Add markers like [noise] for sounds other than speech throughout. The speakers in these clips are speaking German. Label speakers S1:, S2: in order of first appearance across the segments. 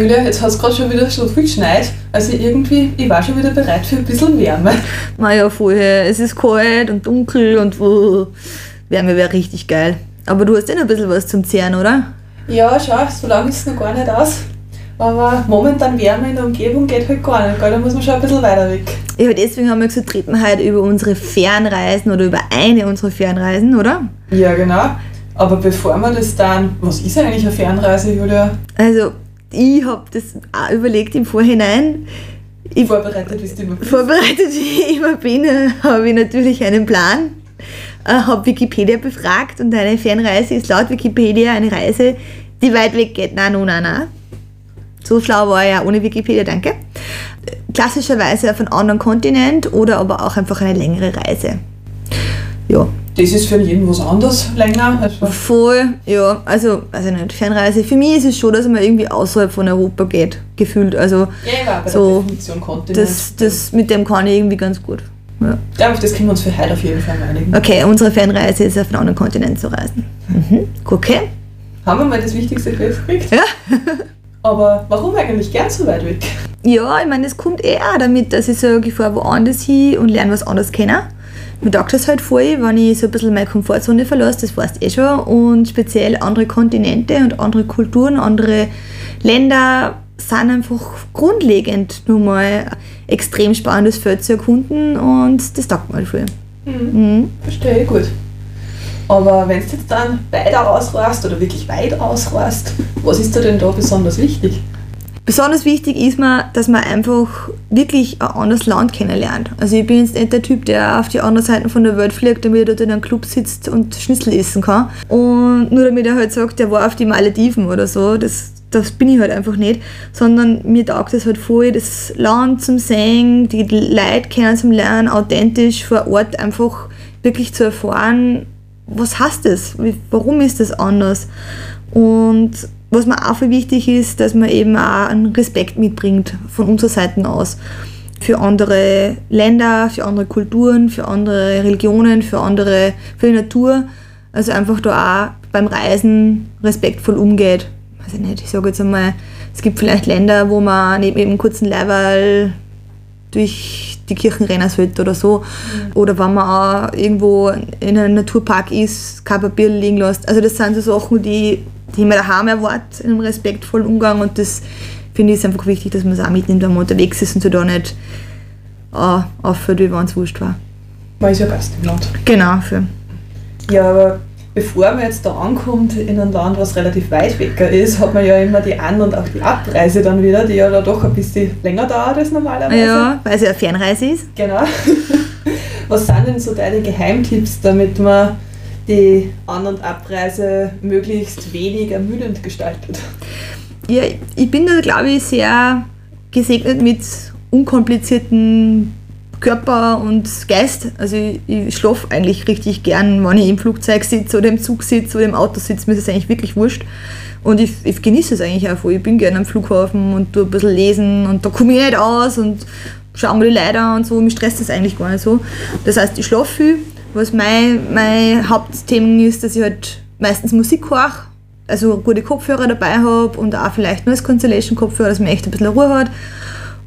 S1: Julia, jetzt hat es gerade schon wieder so viel geschneit. Also irgendwie, ich war schon wieder bereit für ein bisschen Wärme.
S2: Naja, vorher, es ist kalt und dunkel und uh, Wärme wäre richtig geil. Aber du hast eh noch ein bisschen was zum Zehren, oder?
S1: Ja, schau, so lange ist es noch gar nicht aus. Aber momentan Wärme in der Umgebung geht halt gar nicht, gell? da muss man schon ein bisschen weiter weg.
S2: Ja, deswegen haben wir gesagt, reden heute über unsere Fernreisen oder über eine unserer Fernreisen, oder?
S1: Ja, genau. Aber bevor wir das dann, was ist eigentlich eine Fernreise, Julia?
S2: Also, ich habe das auch überlegt im Vorhinein. Ich
S1: Vorbereitet bist du immer.
S2: vorbereitet [laughs] wie ich immer bin, äh, habe ich natürlich einen Plan, äh, habe Wikipedia befragt und eine Fernreise ist laut Wikipedia eine Reise, die weit weg geht. Nein, no, nein, nein. So schlau war ich ja ohne Wikipedia, danke. Klassischerweise auf einen anderen Kontinent oder aber auch einfach eine längere Reise. Ja,
S1: Das ist für jeden was anderes länger. Also,
S2: voll, ja, also, also nicht Fernreise. Für mich ist es schon, dass man irgendwie außerhalb von Europa geht, gefühlt. Also,
S1: ja, bei
S2: So,
S1: der Definition Kontinent.
S2: das, das, mit dem kann ich irgendwie ganz gut. Ja.
S1: Ich glaube, auf das können wir uns für heute auf jeden Fall einigen.
S2: Okay, unsere Fernreise ist auf einen anderen Kontinent zu reisen. Mhm. Okay.
S1: Haben wir mal das Wichtigste festgekriegt?
S2: Ja. [laughs]
S1: Aber warum eigentlich gern so weit weg?
S2: Ja, ich meine, das kommt eh auch damit, dass ich sage, ich fahre woanders hin und lerne was anderes kennen. Mir taugt das halt voll, wenn ich so ein bisschen meine Komfortzone verlasse, das weißt du eh schon. Und speziell andere Kontinente und andere Kulturen, andere Länder sind einfach grundlegend nur mal extrem spannendes Feld zu erkunden und das taugt mir halt voll. Mhm.
S1: Verstehe ich gut. Aber wenn du jetzt dann weiter ausreist oder wirklich weit ausreist, was ist dir denn da besonders wichtig?
S2: Besonders wichtig ist mir, dass man einfach wirklich ein anderes Land kennenlernt. Also ich bin jetzt nicht der Typ, der auf die andere Seite von der Welt fliegt, damit er dort in einem Club sitzt und Schnitzel essen kann. Und nur damit er halt sagt, der war auf die Malediven oder so, das, das bin ich halt einfach nicht. Sondern mir taugt es halt voll, das Land zum Sehen, die Leute kennen zum Lernen, authentisch vor Ort einfach wirklich zu erfahren, was heißt das? Warum ist das anders? Und was mir auch viel wichtig ist, dass man eben auch einen Respekt mitbringt von unserer Seite aus. Für andere Länder, für andere Kulturen, für andere Religionen, für andere, für die Natur. Also einfach da auch beim Reisen respektvoll umgeht. Weiß ich nicht, ich sage jetzt einmal, es gibt vielleicht Länder, wo man neben eben kurzen Leiberl durch die Kirchen rennen sollte oder so. Oder wenn man auch irgendwo in einem Naturpark ist, kein Papier liegen lässt. Also das sind so Sachen, die, die man daheim erwartet, in einem respektvollen Umgang. Und das finde ich ist einfach wichtig, dass man es auch mitnimmt, wenn man unterwegs ist und so da nicht äh, auffällt, wie wenn es wurscht war.
S1: Man ist ja Gast im Land.
S2: Genau, für.
S1: Ja, aber bevor man jetzt da ankommt in ein Land, was relativ weit weg ist, hat man ja immer die An- und auch die Abreise dann wieder, die ja da doch ein bisschen länger dauert als normalerweise.
S2: Ja, weil es ja eine Fernreise ist.
S1: Genau. [laughs] Was sind denn so deine Geheimtipps, damit man die An- und Abreise möglichst wenig ermüdend gestaltet?
S2: Ja, ich bin da, glaube ich, sehr gesegnet mit unkomplizierten Körper und Geist. Also ich, ich schlafe eigentlich richtig gern, wenn ich im Flugzeug sitze oder im Zug sitze oder im Auto sitze, mir ist es eigentlich wirklich wurscht. Und ich, ich genieße es eigentlich auch voll. Ich bin gerne am Flughafen und tue ein bisschen lesen und da komme ich nicht aus und schaue mir die Leute und so. Mich stresst das eigentlich gar nicht so. Das heißt, ich schlafe viel. Was mein, mein Hauptthema ist, dass ich halt meistens Musik höre also gute Kopfhörer dabei habe und auch vielleicht nur als Constellation-Kopfhörer, dass man echt ein bisschen Ruhe hat.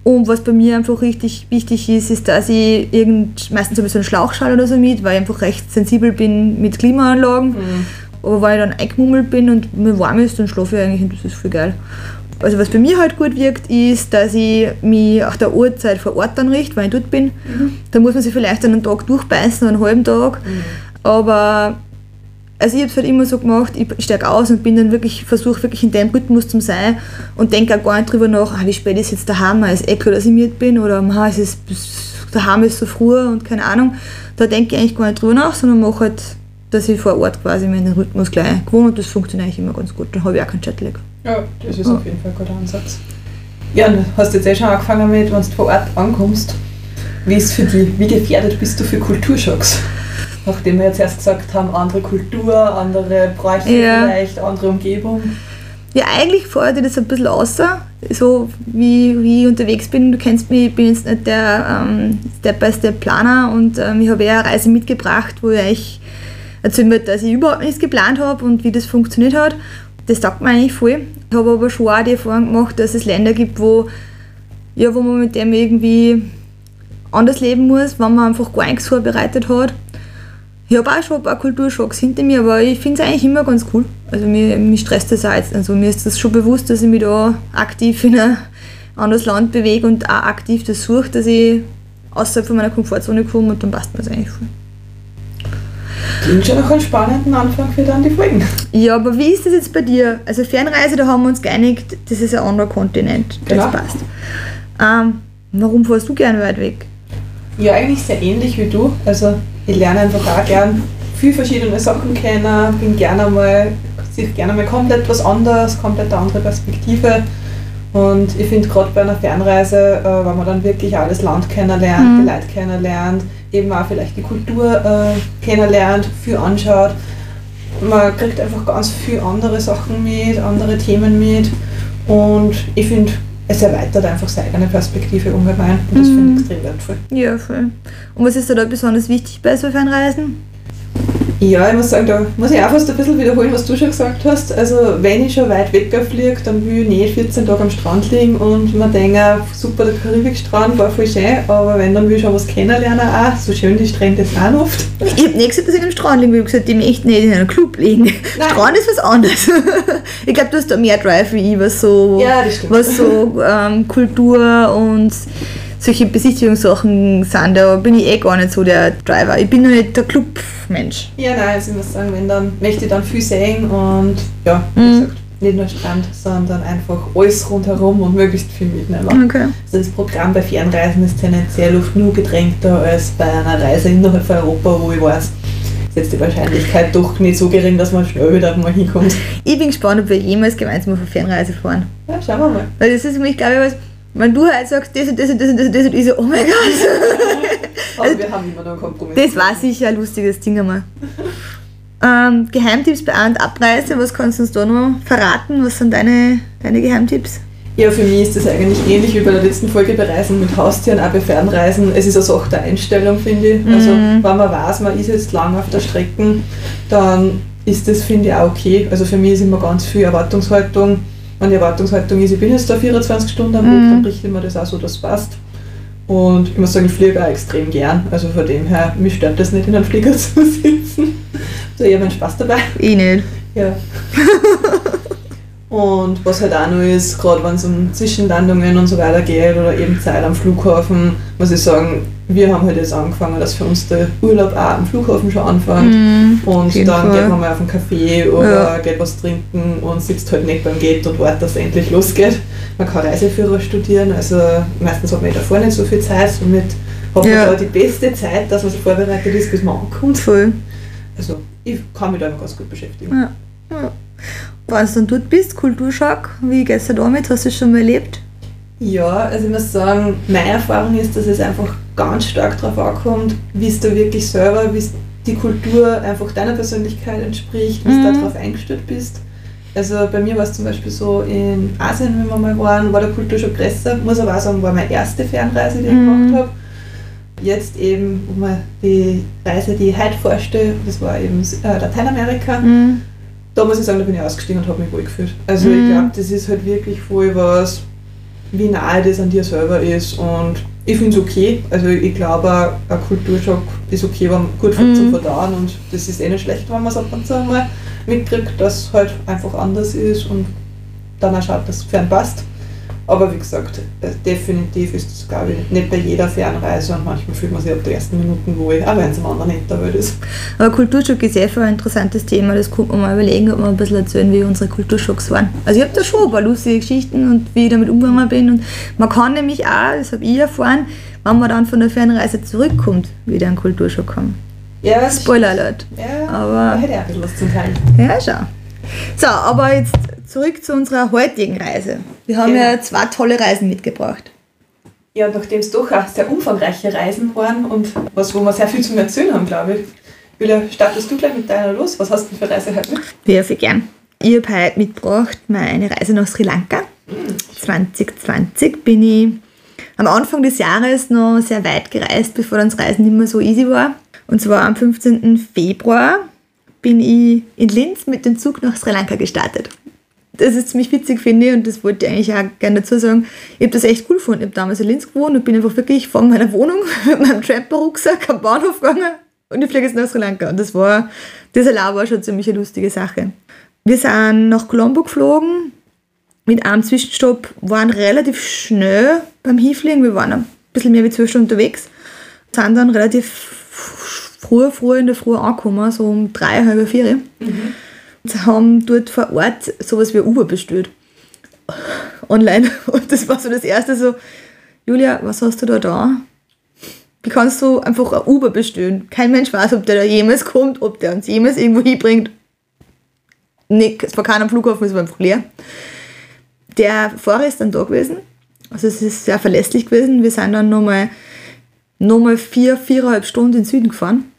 S2: Und was bei mir einfach richtig wichtig ist, ist, dass ich irgend, meistens so einen Schlauchschal oder so mit, weil ich einfach recht sensibel bin mit Klimaanlagen. Aber weil ich dann eingemummelt bin und mir warm ist, dann schlafe ich eigentlich und das ist voll geil. Also was bei mir halt gut wirkt, ist, dass ich mich nach der Uhrzeit vor Ort dann richte, wenn ich dort bin. Da muss man sich vielleicht einen Tag durchbeißen, einen halben Tag. Aber also ich habe es halt immer so gemacht, ich steige aus und bin dann wirklich, versuche wirklich in dem Rhythmus zu sein und denke auch gar nicht drüber nach, ah, wie spät ist jetzt daheim, ist eh klar, dass ich müde bin oder ah, es ist, bis- daheim ist so früh und keine Ahnung. Da denke ich eigentlich gar nicht drüber nach, sondern mache halt, dass ich vor Ort quasi mir den Rhythmus gleich gewohnt und das funktioniert eigentlich immer ganz gut. Dann habe ich auch keinen Jetlag.
S1: Ja, das ist auf jeden Fall ein guter Ansatz. Ja, und du hast jetzt eh schon angefangen mit, wenn du vor Ort ankommst. Wie ist für die, wie gefährdet bist du für Kulturschocks? Nachdem wir jetzt erst gesagt haben, andere Kultur, andere Bräuche
S2: Ja.
S1: vielleicht, andere Umgebung.
S2: Ja, eigentlich fordert ich das ein bisschen außer, so wie, wie ich unterwegs bin. Du kennst mich, ich bin jetzt nicht der ähm, Step-by-Step-Planer und ähm, ich habe eher eine Reise mitgebracht, wo ich euch erzählen wird, dass ich überhaupt nichts geplant habe und wie das funktioniert hat. Das taugt mir eigentlich voll. Ich habe aber schon auch die Erfahrung gemacht, dass es Länder gibt, wo, ja, wo man mit dem irgendwie anders leben muss, wenn man einfach gar nichts vorbereitet hat. Ich habe auch schon ein paar Kulturschocks hinter mir, aber ich finde es eigentlich immer ganz cool. Also mir, mich stresst das auch jetzt. Also mir ist das schon bewusst, dass ich mich da aktiv in ein anderes Land bewege und auch aktiv das suche, dass ich außerhalb von meiner Komfortzone komme und dann passt mir das eigentlich voll.
S1: Klingt schon nach einem spannenden Anfang für dann die Folgen.
S2: Ja, aber wie ist das jetzt bei dir? Also Fernreise, da haben wir uns geeinigt, das ist ein anderer Kontinent. Das
S1: Genau.
S2: passt. Ähm, warum fährst du gern weit weg?
S1: Ja, eigentlich sehr ähnlich wie du. Also ich lerne einfach auch gern viel verschiedene Sachen kennen, bin gerne mal, sehe gerne mal komplett was anderes, komplett eine andere Perspektive. Und ich finde gerade bei einer Fernreise, äh, wenn man dann wirklich auch das Land kennenlernt,
S2: Mhm.
S1: die Leute kennenlernt, eben auch vielleicht die Kultur äh, kennenlernt, viel anschaut. Man kriegt einfach ganz viele andere Sachen mit, andere Themen mit. Und ich finde, es erweitert einfach seine eigene Perspektive ungemein. Und das finde ich extrem wertvoll.
S2: Ja, voll. Und was ist dir da besonders wichtig bei so Fernreisen?
S1: Ja, ich muss sagen, da muss ich auch fast ein bisschen wiederholen, was du schon gesagt hast. Also, wenn ich schon weit wegfliege, dann will ich nicht 14 Tage am Strand liegen und mir denke, super, der Karibikstrand war voll schön, aber wenn, dann will ich schon was kennenlernen auch. So schön die Strände sind oft.
S2: Ich habe nicht gesagt, dass ich am Strand liegen will. Ich gesagt, ich möchte nicht in einem Club liegen. Strand ist was anderes. [laughs] ich glaube, du hast da mehr Drive wie ich, was so,
S1: Ja,
S2: was so ähm, Kultur und solche Besichtigungssachen sind. Da bin ich eh gar nicht so der Driver. Ich bin noch nicht der Clubmensch.
S1: Ja, nein, also ich muss sagen, wenn dann möchte ich dann viel sehen und ja, wie
S2: Mhm.
S1: gesagt, nicht nur Strand, sondern einfach alles rundherum und möglichst viel mitnehmen.
S2: Okay.
S1: Also das Programm bei Fernreisen ist tendenziell oft nur gedrängter als bei einer Reise innerhalb von Europa, wo ich weiß, ist jetzt die Wahrscheinlichkeit doch nicht so gering, dass man schnell wieder mal hinkommt.
S2: Ich bin gespannt, ob wir jemals gemeinsam auf eine Fernreise fahren.
S1: Ja, schauen wir mal.
S2: Weil das ist für mich, glaube ich, was, wenn du halt sagst, das und das und das und das und das und ich so, oh mein Gott. [laughs]
S1: Aber wir haben immer noch einen Kompromiss.
S2: Das war sicher ein lustiges Ding einmal. Ähm, Geheimtipps bei An- und Abreise, was kannst du uns da noch verraten? Was sind deine, deine Geheimtipps?
S1: Ja, für mich ist das eigentlich ähnlich wie bei der letzten Folge bei Reisen mit Haustieren, auch bei Fernreisen. Es ist eine Sache der Einstellung, finde ich. Also,
S2: Mhm.
S1: wenn man weiß, man ist jetzt lang auf der Strecke, dann ist das, finde ich, auch okay. Also, für mich ist immer ganz viel Erwartungshaltung. Die Erwartungshaltung ist, ich bin jetzt da 24 Stunden am Weg,
S2: Mhm.
S1: dann richte ich mir das auch so, dass es passt. Und ich muss sagen, ich fliege auch extrem gern. Also, von dem her, mich stört das nicht, in einem Flieger [laughs] zu sitzen. Da habe ich meinen Spaß dabei.
S2: Ich nicht.
S1: Ja. [laughs] und was halt auch noch ist, gerade wenn es um Zwischenlandungen und so weiter geht oder eben Zeit am Flughafen, muss ich sagen, wir haben halt jetzt angefangen, dass für uns der Urlaub auch am Flughafen schon anfängt.
S2: Auf
S1: Und dann
S2: Fall.
S1: geht man mal auf einen Café oder
S2: Ja.
S1: geht was trinken und sitzt halt nicht beim Gate und wartet, dass es endlich losgeht. Man kann Reiseführer studieren, also meistens hat man davor nicht so viel Zeit, somit hat man
S2: Ja.
S1: da die beste Zeit, dass man so vorbereitet ist, bis man ankommt.
S2: Voll.
S1: Also ich kann mich da immer ganz gut beschäftigen.
S2: Ja. Ja. Wenn du dann dort bist, Kulturschock, wie geht's dir damit? Hast du das schon mal erlebt?
S1: Ja, also ich muss sagen, meine Erfahrung ist, dass es einfach ganz stark darauf ankommt, wie es du wirklich selber, wie es die Kultur einfach deiner Persönlichkeit entspricht, wie
S2: Mhm.
S1: du darauf eingestellt bist. Also bei mir war es zum Beispiel so in Asien, wenn wir mal waren, war der Kulturschock größer. Muss aber auch sagen, war meine erste Fernreise, die ich
S2: Mhm.
S1: gemacht habe. Jetzt eben, wo man die Reise, die ich heute vorstelle, das war eben äh, Lateinamerika
S2: Mhm.
S1: Da muss ich sagen, da bin ich ausgestiegen und habe mich wohl gefühlt. Also
S2: Mhm.
S1: ich glaube, das ist halt wirklich voll was, wie nahe das an dir selber ist und ich finde es okay. Also ich glaube, ein Kulturschock ist okay, wenn gut
S2: Mhm.
S1: zum Verdauen und das ist eh nicht schlecht, wenn man es ab und zu mal mitkriegt, dass es halt einfach anders ist und dann auch schaut, dass es fern passt. Aber wie gesagt, äh, definitiv ist das, glaube ich, nicht bei jeder Fernreise und manchmal fühlt man sich ab den ersten Minuten wohl, auch wenn es am anderen nicht der Welt ist.
S2: Aber Kulturschock ist voll ein interessantes Thema. Das könnte man mal überlegen, ob wir ein bisschen erzählen, wie unsere Kulturschocks waren. Also ich habe da schon ein paar lustige Geschichten und wie ich damit umgegangen bin. Und man kann nämlich auch, das habe ich erfahren, wenn man dann von der Fernreise zurückkommt, wieder einen Kulturschock haben.
S1: Ja,
S2: Spoiler Alert.
S1: Ja,
S2: Aber-
S1: da hätte ich auch ein bisschen was zum Teilen.
S2: Ja, schau. So, aber jetzt zurück zu unserer heutigen Reise. Wir haben
S1: Genau.
S2: ja zwei tolle Reisen mitgebracht.
S1: Ja, nachdem es doch auch sehr umfangreiche Reisen waren und was, wo wir sehr viel zum Erzählen haben, glaube ich. Julia, startest du gleich mit deiner los? Was hast du für Reise heute?
S2: Ja, sehr gern. Ich habe heute mitgebracht meine Reise nach Sri Lanka. 2020 bin ich am Anfang des Jahres noch sehr weit gereist, bevor dann das Reisen nicht mehr so easy war. Und zwar am 15. Februar bin ich in Linz mit dem Zug nach Sri Lanka gestartet. Das ist ziemlich witzig, finde ich, und das wollte ich eigentlich auch gerne dazu sagen. Ich habe das echt cool gefunden. Ich habe damals in Linz gewohnt und bin einfach wirklich von meiner Wohnung [laughs] mit meinem Tramper-Rucksack am Bahnhof gegangen und ich fliege jetzt nach Sri Lanka. Und das war, das allein war schon ziemlich eine lustige Sache. Wir sind nach Colombo geflogen, mit einem Zwischenstopp, waren relativ schnell beim Hinfliegen. Wir waren ein bisschen mehr wie zwölf Stunden unterwegs, sind dann relativ früh, früh in der Früh angekommen, so um drei, halb vier. Mhm. Haben dort vor Ort sowas wie Uber bestellt. Online. Und das war so das erste so, Julia, was hast du da da? Wie kannst du einfach ein Uber bestellen? Kein Mensch weiß, ob der da jemals kommt, ob der uns jemals irgendwo hinbringt. Nee, es war keiner am Flughafen, es war einfach leer. Der Fahrer ist dann da gewesen. Also es ist sehr verlässlich gewesen. Wir sind dann nochmal nochmal vier, viereinhalb Stunden in den Süden gefahren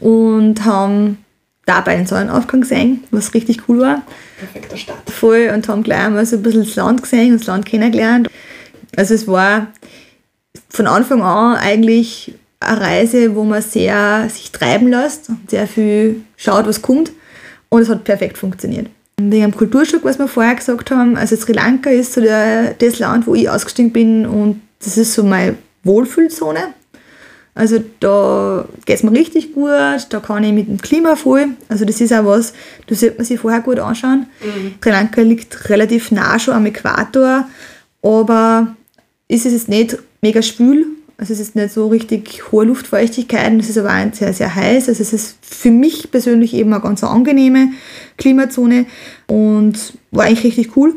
S2: und haben dabei einen Sonnenaufgang gesehen, was richtig cool war.
S1: Perfekter Start.
S2: Voll und haben gleich einmal so ein bisschen das Land gesehen und das Land kennengelernt. Also es war von Anfang an eigentlich eine Reise, wo man sehr sich treiben lässt und sehr viel schaut, was kommt. Und es hat perfekt funktioniert. Wegen dem Kulturschock, was wir vorher gesagt haben, also Sri Lanka ist so der, das Land, wo ich ausgestiegen bin und das ist so meine Wohlfühlzone. Also da geht es mir richtig gut, da kann ich mit dem Klima voll. Also das ist auch was, das sollte man sich vorher gut anschauen. Mhm. Sri Lanka liegt relativ nah schon am Äquator, aber ist es jetzt nicht mega schwül. Also es ist nicht so richtig hohe Luftfeuchtigkeit, es ist aber auch sehr, sehr heiß. Also es ist für mich persönlich eben eine ganz angenehme Klimazone und war eigentlich richtig cool.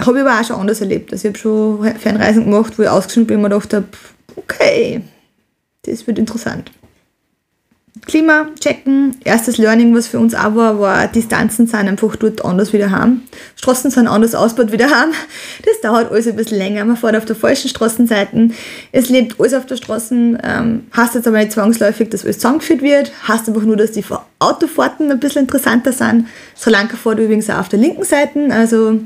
S2: Habe ich aber auch schon anders erlebt. Also ich habe schon Fernreisen gemacht, wo ich ausgeschnitten bin und mir gedacht habe, okay, das wird interessant. Klima checken. Erstes Learning, was für uns auch war, war, Distanzen sind einfach dort anders wieder haben. Straßen sind anders ausgebaut wieder haben. Das dauert alles ein bisschen länger. Man fährt auf der falschen Straßenseite. Es lebt alles auf der Straße. Ähm, heißt jetzt aber nicht zwangsläufig, dass alles zusammengeführt wird. Heißt einfach nur, dass die Autofahrten ein bisschen interessanter sind. Sri Lanka fährt übrigens auch auf der linken Seite. Also,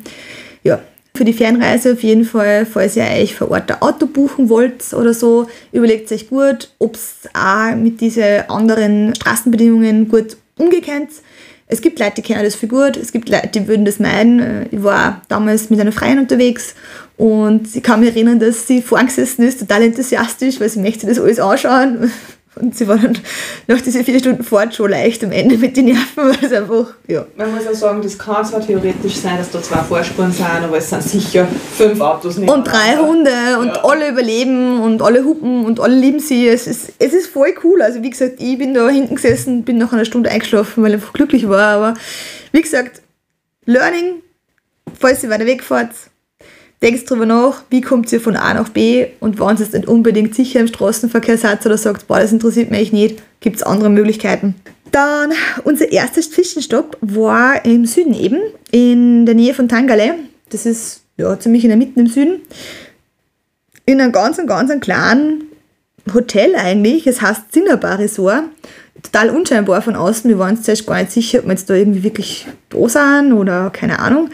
S2: ja, für die Fernreise auf jeden Fall, falls ihr euch vor Ort ein Auto buchen wollt oder so, überlegt euch gut, ob es auch mit diesen anderen Straßenbedingungen gut umgekennt. Es gibt Leute, die kennen das für gut, es gibt Leute, die würden das meinen. Ich war damals mit einer Freien unterwegs und ich kann mich erinnern, dass sie vorgesessen ist, total enthusiastisch, weil sie möchte das alles anschauen. [laughs] Und sie war dann nach diesen vier Stunden Fahrt schon leicht am Ende mit den Nerven, weil es einfach, ja.
S1: Man muss auch sagen, das kann zwar theoretisch sein, dass da zwei Vorspuren sind, aber es sind sicher fünf Autos
S2: nicht. Und drei Hunde und ja. alle überleben und alle hupen und alle lieben sie. Es ist, es ist voll cool. Also wie gesagt, ich bin da hinten gesessen, bin nach einer Stunde eingeschlafen, weil ich einfach glücklich war. Aber wie gesagt, Learning, falls ihr weiter wegfahrt, denkt drüber nach, wie kommt ihr von A nach B und wenn jetzt nicht unbedingt sicher im Straßenverkehr seid oder sagt, boah, das interessiert mich nicht, gibt es andere Möglichkeiten. Dann unser erster Zwischenstopp war im Süden eben, in der Nähe von Tangale. Das ist ja ziemlich in der Mitte im Süden. In einem ganz, ganz kleinen Hotel eigentlich. Es heißt Zinnerbar Resort. Total unscheinbar von außen. Wir waren uns zuerst gar nicht sicher, ob wir jetzt da irgendwie wirklich da sind oder keine Ahnung.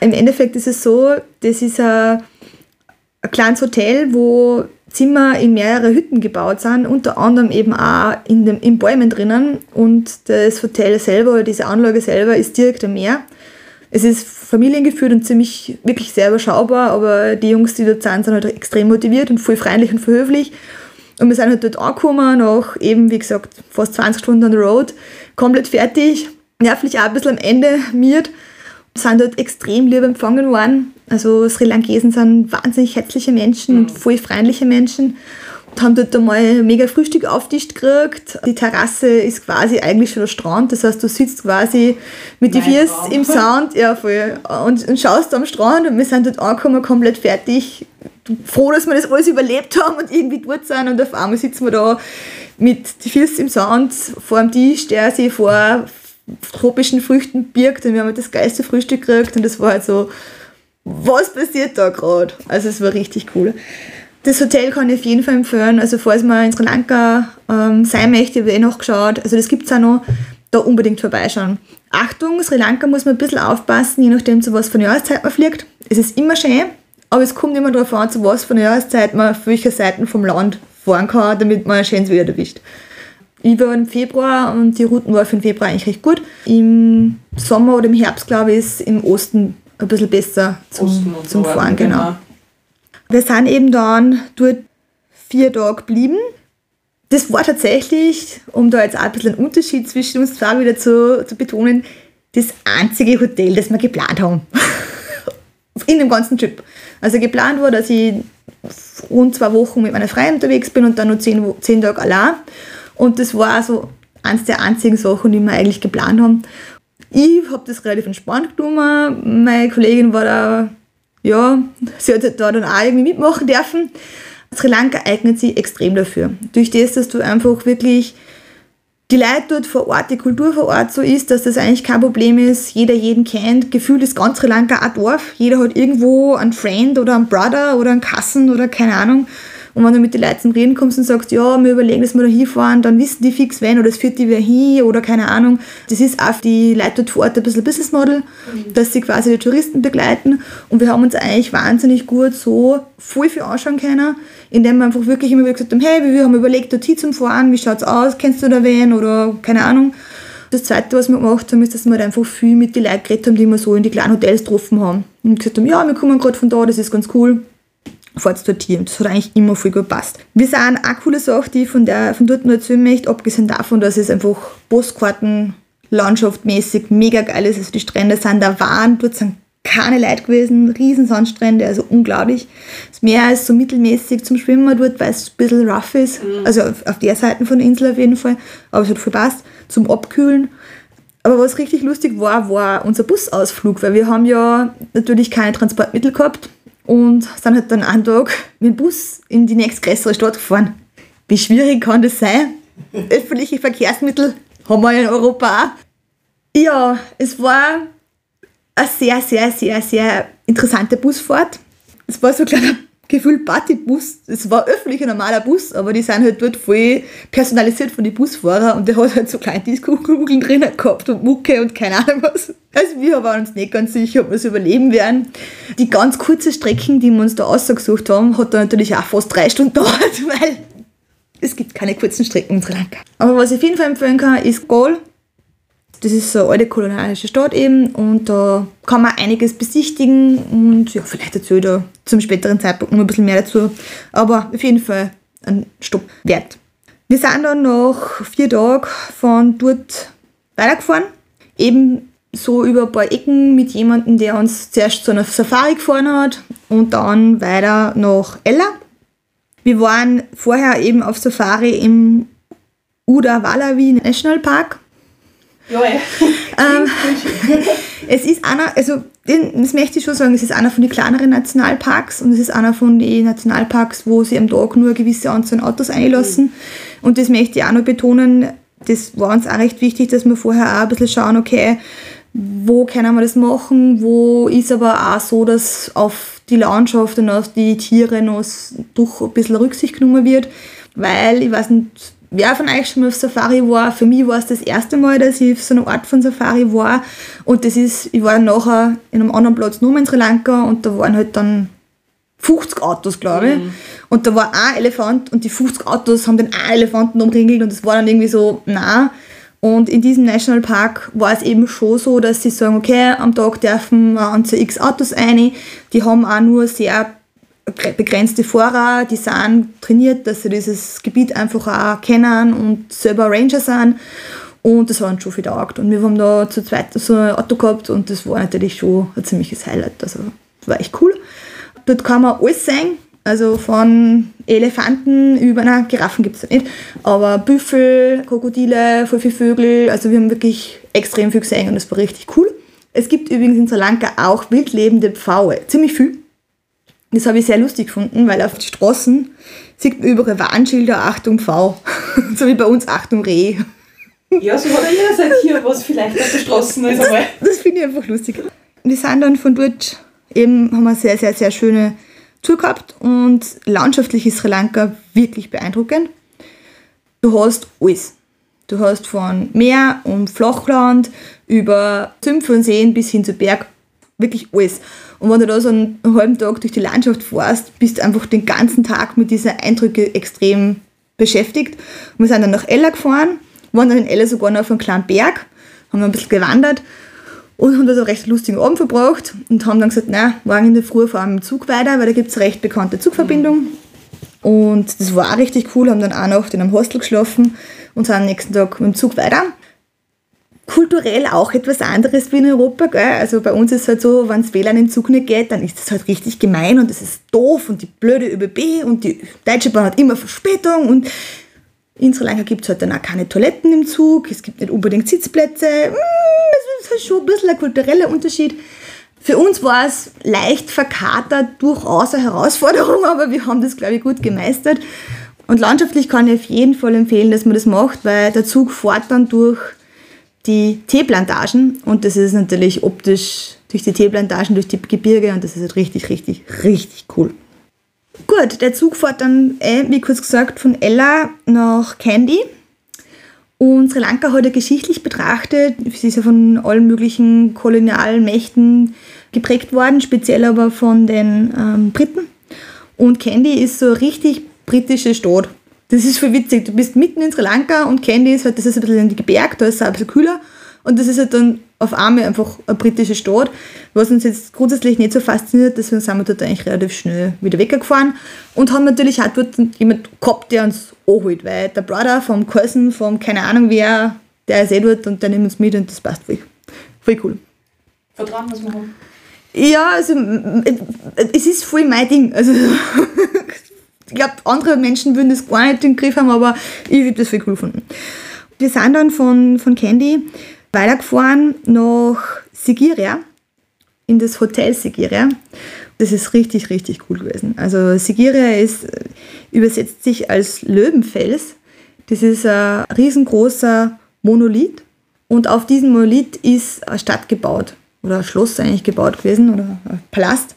S2: Im Endeffekt ist es so, das ist ein, ein kleines Hotel, wo Zimmer in mehrere Hütten gebaut sind, unter anderem eben auch in, dem, in Bäumen drinnen. Und das Hotel selber diese Anlage selber ist direkt am Meer. Es ist familiengeführt und ziemlich wirklich sehr überschaubar, aber die Jungs, die dort sind, sind halt extrem motiviert und voll freundlich und voll höflich. Und wir sind halt dort angekommen, nach eben, wie gesagt, fast 20 Stunden on the road, komplett fertig, nervlich auch ein bisschen am Ende miert sind dort extrem lieb empfangen worden. Also Sri Lankesen sind wahnsinnig herzliche Menschen mhm. und voll freundliche Menschen und haben dort einmal mega Frühstück auftischt gekriegt. Die Terrasse ist quasi eigentlich schon der Strand, das heißt, du sitzt quasi mit den Füßen im Sound ja, voll, und, und schaust am Strand und wir sind dort angekommen, komplett fertig. Froh, dass wir das alles überlebt haben und irgendwie dort sind und auf einmal sitzen wir da mit den Füßen im Sand vor dem Tisch, der sich vor tropischen Früchten birgt und wir haben halt das geilste Frühstück gekriegt und das war halt so, was passiert da gerade? Also es war richtig cool. Das Hotel kann ich auf jeden Fall empfehlen. Also falls man in Sri Lanka ähm, sein möchte, habe ich eh noch geschaut. Also das gibt es auch noch. da unbedingt vorbeischauen. Achtung, Sri Lanka muss man ein bisschen aufpassen, je nachdem zu was von der Jahreszeit man fliegt. Es ist immer schön, aber es kommt immer darauf an, zu was von der Jahreszeit man auf welcher Seite vom Land fahren kann, damit man ein schönes Wetter erwischt. Ich war im Februar und die Routen waren für den Februar eigentlich recht gut. Im Sommer oder im Herbst, glaube ich, ist im Osten ein bisschen besser zum, zum Fahren. Genau. genau. Wir sind eben dann dort vier Tage geblieben. Das war tatsächlich, um da jetzt auch ein bisschen einen Unterschied zwischen uns zwei wieder zu, zu betonen, das einzige Hotel, das wir geplant haben. [laughs] In dem ganzen Trip. Also geplant war, dass ich rund zwei Wochen mit meiner Freundin unterwegs bin und dann nur zehn, zehn Tage allein. Und das war also eins der einzigen Sachen, die wir eigentlich geplant haben. Ich habe das relativ entspannt genommen. Meine Kollegin war da, ja, sie hat da dann auch irgendwie mitmachen dürfen. Sri Lanka eignet sich extrem dafür. Durch das, dass du einfach wirklich die Leute dort vor Ort, die Kultur vor Ort so ist, dass das eigentlich kein Problem ist. Jeder jeden kennt. Gefühlt ist ganz Sri Lanka ein Dorf. Jeder hat irgendwo einen Friend oder einen Brother oder einen Kassen oder keine Ahnung. Und wenn du mit den Leuten zum Reden kommst und sagst, ja, wir überlegen, dass wir da hinfahren, dann wissen die fix wenn oder es führt die wer hin oder keine Ahnung. Das ist auch die Leute dort vor Ort ein bisschen Business Model, mhm. dass sie quasi die Touristen begleiten. Und wir haben uns eigentlich wahnsinnig gut so voll viel anschauen können, indem wir einfach wirklich immer wieder gesagt haben, hey, wir haben überlegt, dort hin zum Fahren, wie schaut's aus, kennst du da wen oder keine Ahnung. Das Zweite, was wir gemacht haben, ist, dass wir halt einfach viel mit den Leuten geredet haben, die wir so in die kleinen Hotels getroffen haben. Und gesagt haben, ja, wir kommen gerade von da, das ist ganz cool fortsortieren. Das hat eigentlich immer voll gut gepasst. Wir sind eine coole Sache, die ich von, der, von dort nur erzählen möchte, abgesehen davon, dass es einfach Postkarten landschaftmäßig mega geil ist. Also die Strände sind da waren, dort sind keine Leute gewesen, riesen Sandstrände, also unglaublich. Das Meer ist so mittelmäßig zum Schwimmen dort, weil es ein bisschen rough ist. Mhm. Also auf, auf der Seite von der Insel auf jeden Fall. Aber es hat viel passt. Zum Abkühlen. Aber was richtig lustig war, war unser Busausflug, weil wir haben ja natürlich keine Transportmittel gehabt und sind halt dann einen Tag mit dem Bus in die nächstgrößere Stadt gefahren. Wie schwierig kann das sein? [laughs] Öffentliche Verkehrsmittel haben wir in Europa auch. Ja, es war eine sehr, sehr, sehr, sehr interessante Busfahrt. Es war so ein kleiner gefühlt Partybus. Es war öffentlicher normaler Bus, aber die sind halt dort voll personalisiert von den Busfahrern und der hat halt so kleine Disco-Kugeln drinnen gehabt und Mucke und keine Ahnung was. Also wir waren uns nicht ganz sicher, ob wir es überleben werden. Die ganz kurze Strecken, die wir uns da ausgesucht haben, hat dann natürlich auch fast drei Stunden gedauert, [laughs] weil es gibt keine kurzen Strecken in Sri Lanka. Aber was ich auf jeden Fall empfehlen kann, ist Goal. Das ist so eine alte kolonialische Stadt eben und da kann man einiges besichtigen und ja, vielleicht erzähle ich da zum späteren Zeitpunkt noch ein bisschen mehr dazu. Aber auf jeden Fall ein Stopp wert. Wir sind dann nach vier Tagen von dort weitergefahren, eben so über ein paar Ecken mit jemandem, der uns zuerst zu einer Safari gefahren hat und dann weiter nach Ella. Wir waren vorher eben auf Safari im Uda Wallavi National Park
S1: ja, ja.
S2: ähm, [laughs] es ist einer, also das möchte ich schon sagen, es ist einer von den kleineren Nationalparks und es ist einer von den Nationalparks, wo sie am Tag nur eine gewisse Anzahl Autos einlassen. Mhm. Und das möchte ich auch noch betonen, das war uns auch recht wichtig, dass wir vorher auch ein bisschen schauen, okay, wo können wir das machen, wo ist aber auch so, dass auf die Landschaft und auf die Tiere noch durch ein bisschen Rücksicht genommen wird, weil ich weiß nicht, wer von euch schon mal auf Safari war, für mich war es das erste Mal, dass ich auf so einer Art von Safari war. Und das ist, ich war dann nachher in einem anderen Platz nur in Sri Lanka und da waren halt dann 50 Autos, glaube ich. Mhm. Und da war ein Elefant und die 50 Autos haben den einen Elefanten umringelt und das war dann irgendwie so, na. Und in diesem Nationalpark war es eben schon so, dass sie sagen, okay, am Tag dürfen wir an x Autos ein. Die haben auch nur sehr begrenzte Fahrer, die sind trainiert, dass sie dieses Gebiet einfach auch kennen und selber Ranger sind. Und das hat uns schon viel taugt. Und wir haben da zu zweit so ein Auto gehabt und das war natürlich schon ein ziemliches Highlight. Also war echt cool. Dort kann man alles sehen. Also von Elefanten über, nein, Giraffen gibt es ja nicht, aber Büffel, Krokodile, voll viele Vögel. Also wir haben wirklich extrem viel gesehen und das war richtig cool. Es gibt übrigens in Sri Lanka auch wildlebende Pfaue. Ziemlich viel. Das habe ich sehr lustig gefunden, weil auf den Straßen sieht man überall Warnschilder Achtung V. [laughs] so wie bei uns Achtung Reh.
S1: Ja, so hat ja jeder hier was vielleicht auf der Straße ist.
S2: Das, [laughs] das finde ich einfach lustig. Wir sind dann von dort eben, haben wir sehr, sehr, sehr schöne Tour gehabt und landschaftlich ist Sri Lanka wirklich beeindruckend. Du hast alles. Du hast von Meer und Flachland über Sümpfe und Seen bis hin zu Berg wirklich alles. Und wenn du da so einen halben Tag durch die Landschaft fährst, bist du einfach den ganzen Tag mit diesen Eindrücken extrem beschäftigt. Und wir sind dann nach Ella gefahren, waren dann in Ella sogar noch auf einem kleinen Berg, haben ein bisschen gewandert und haben da so einen recht lustigen Abend verbracht und haben dann gesagt, na, morgen in der Früh fahren wir mit dem Zug weiter, weil da gibt es eine recht bekannte Zugverbindung. Und das war auch richtig cool, haben dann auch Nacht in einem Hostel geschlafen und sind am nächsten Tag mit dem Zug weiter. Kulturell auch etwas anderes wie in Europa, gell? Also bei uns ist es halt so, wenn es WLAN im Zug nicht geht, dann ist das halt richtig gemein und das ist doof und die blöde ÖBB und die Deutsche Bahn hat immer Verspätung und in Sri Lanka gibt es halt dann auch keine Toiletten im Zug, es gibt nicht unbedingt Sitzplätze. Hm, es ist halt schon ein bisschen ein kultureller Unterschied. Für uns war es leicht verkatert, durchaus eine Herausforderung, [laughs] aber wir haben das, glaube ich, gut gemeistert. Und landschaftlich kann ich auf jeden Fall empfehlen, dass man das macht, weil der Zug fährt dann durch die Teeplantagen und das ist natürlich optisch durch die Teeplantagen, durch die Gebirge und das ist halt richtig, richtig, richtig cool. Gut, der Zug fährt dann, äh, wie kurz gesagt, von Ella nach Kandy. Und Sri Lanka ja geschichtlich betrachtet, sie ist ja von allen möglichen kolonialen Mächten geprägt worden, speziell aber von den ähm, Briten. Und Kandy ist so richtig britische Stadt. Das ist voll witzig. Du bist mitten in Sri Lanka und Kandy ist halt, das ist ein bisschen in die Gebirge, da ist es ein bisschen kühler. Und das ist halt dann auf einmal einfach eine britische Stadt, was uns jetzt grundsätzlich nicht so fasziniert, deswegen sind wir dort eigentlich relativ schnell wieder weggefahren und haben natürlich auch dort jemand gehabt, der uns anholt, weil der Brother vom Cousin, vom keine Ahnung wer, der ist eh dort und der nimmt uns mit und das passt voll, voll cool.
S1: Vertrauen, was wir haben.
S2: Ja, also es ist voll mein Ding. Also [laughs] ich glaube, andere Menschen würden das gar nicht den Griff haben, aber ich habe das voll cool gefunden. Wir sind dann von, von Candy weitergefahren nach Sigiria, in das Hotel Sigiria. Das ist richtig, richtig cool gewesen. Also Sigiria ist, übersetzt sich als Löwenfels. Das ist ein riesengroßer Monolith und auf diesem Monolith ist eine Stadt gebaut oder ein Schloss eigentlich gebaut gewesen oder ein Palast.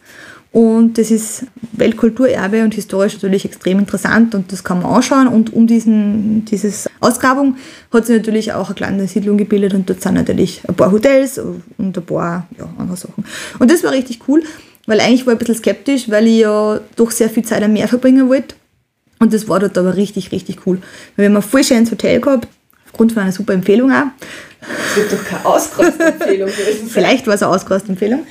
S2: Und das ist Weltkulturerbe und historisch natürlich extrem interessant und das kann man anschauen. Und um diesen, dieses Ausgrabung hat sich natürlich auch eine kleine Siedlung gebildet und dort sind natürlich ein paar Hotels und ein paar ja, andere Sachen. Und das war richtig cool, weil eigentlich war ich ein bisschen skeptisch, weil ich ja doch sehr viel Zeit am Meer verbringen wollte. Und das war dort aber richtig, richtig cool. Weil wir haben ein voll schönes Hotel gehabt, aufgrund von einer super Empfehlung auch.
S1: Das wird doch keine ausgerastete Empfehlung [laughs] gewesen.
S2: Vielleicht war es eine ausgerastete Empfehlung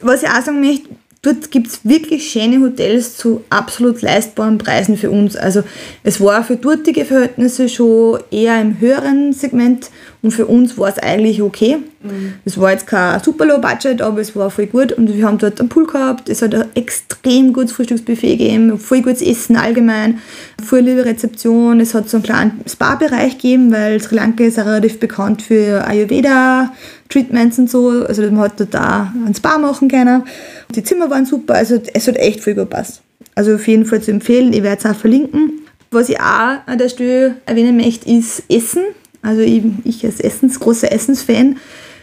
S2: was ich auch sagen möchte, dort gibt es wirklich schöne Hotels zu absolut leistbaren Preisen für uns. Also es war für dortige Verhältnisse schon eher im höheren Segment und für uns war es eigentlich okay. Mhm. Es war jetzt kein super low budget, aber es war voll gut und wir haben dort einen Pool gehabt. Es hat ein extrem gutes Frühstücksbuffet gegeben, voll gutes Essen allgemein, voll liebe Rezeption. Es hat so einen kleinen Spa-Bereich gegeben, weil Sri Lanka ist auch relativ bekannt für Ayurveda Treatments und so. Also man hat da ein Spa machen können. Die Zimmer waren super, also es hat echt viel gepasst. Also auf jeden Fall zu empfehlen, ich werde es auch verlinken. Was ich auch an der Stelle erwähnen möchte, ist Essen. Also ich, ich als Essens, großer Essensfan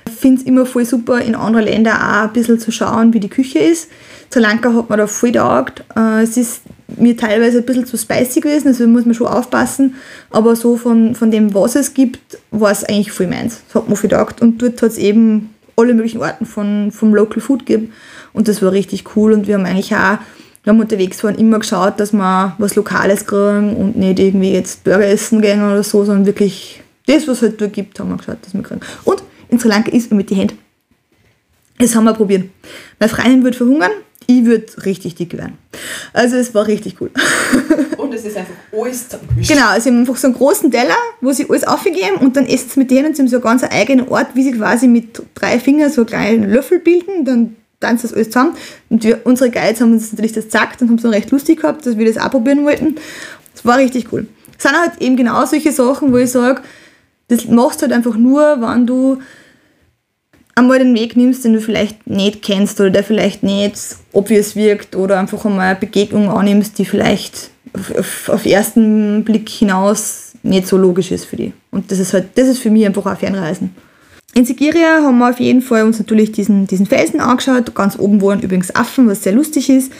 S2: finde es immer voll super, in anderen Ländern auch ein bisschen zu schauen, wie die Küche ist. Sri Lanka hat man da voll taugt. Äh, es ist mir teilweise ein bisschen zu spicy gewesen, also muss man schon aufpassen. Aber so von, von dem, was es gibt, war es eigentlich voll meins. Das hat mir viel taugt. Und dort hat es eben alle möglichen Arten von, vom Local Food gegeben. Und das war richtig cool. Und wir haben eigentlich auch, wenn wir unterwegs waren, immer geschaut, dass wir was Lokales kriegen und nicht irgendwie jetzt Burger essen gehen oder so, sondern wirklich das, was es halt dort gibt, haben wir geschaut, dass wir kriegen. Und in Sri Lanka ist man mit die Hände. Das haben wir probiert. Meine Freundin wird verhungern, ich würde richtig dick werden. Also es war richtig cool. [laughs]
S1: Und es ist einfach alles zusammengemischt.
S2: Genau, also sie haben einfach so einen großen Teller, wo sie alles aufgeben und dann essen sie mit denen und sie haben so einen ganz eigenen Ort, wie sie quasi mit drei Fingern so kleine Löffel bilden, dann tanzt das alles zusammen. Und wir, unsere Guides haben uns natürlich das gesagt und haben es dann recht lustig gehabt, dass wir das auch probieren wollten. Das war richtig cool. Es sind halt eben genau solche Sachen, wo ich sage, das machst du halt einfach nur, wenn du einmal den Weg nimmst, den du vielleicht nicht kennst oder der vielleicht nicht obvious wirkt oder einfach einmal eine Begegnung annimmst, die vielleicht auf, auf, ersten Blick hinaus nicht so logisch ist für dich. Und das ist halt, das ist für mich einfach auch Fernreisen. In Sigiriya haben wir auf jeden Fall uns natürlich diesen, diesen Felsen angeschaut. Ganz oben waren übrigens Affen, was sehr lustig ist.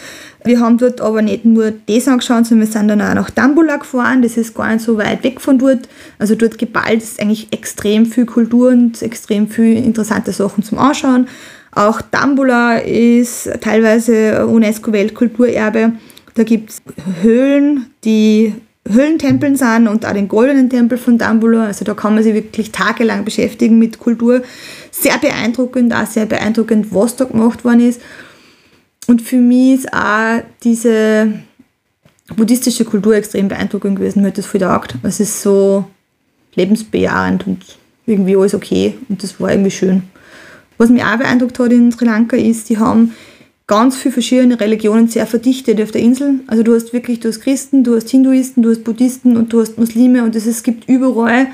S2: Wir haben dort aber nicht nur das angeschaut, sondern wir sind dann auch nach Dambula gefahren. Das ist gar nicht so weit weg von dort. Also dort geballt ist eigentlich extrem viel Kultur und extrem viel interessante Sachen zum Anschauen. Auch Dambula ist teilweise UNESCO-Weltkulturerbe. Da gibt es Höhlen, die Höhlentempeln sind und auch den goldenen Tempel von Dambula. Also da kann man sich wirklich tagelang beschäftigen mit Kultur. Sehr beeindruckend, auch sehr beeindruckend, was da gemacht worden ist. Und für mich ist auch diese buddhistische Kultur extrem beeindruckend gewesen. Mir hat das viel taugt. Es ist so lebensbejahend und irgendwie alles okay und das war irgendwie schön. Was mich auch beeindruckt hat in Sri Lanka ist, die haben ganz viele verschiedene Religionen sehr verdichtet auf der Insel. Also du hast wirklich, du hast Christen, du hast Hinduisten, du hast Buddhisten und du hast Muslime und es gibt überall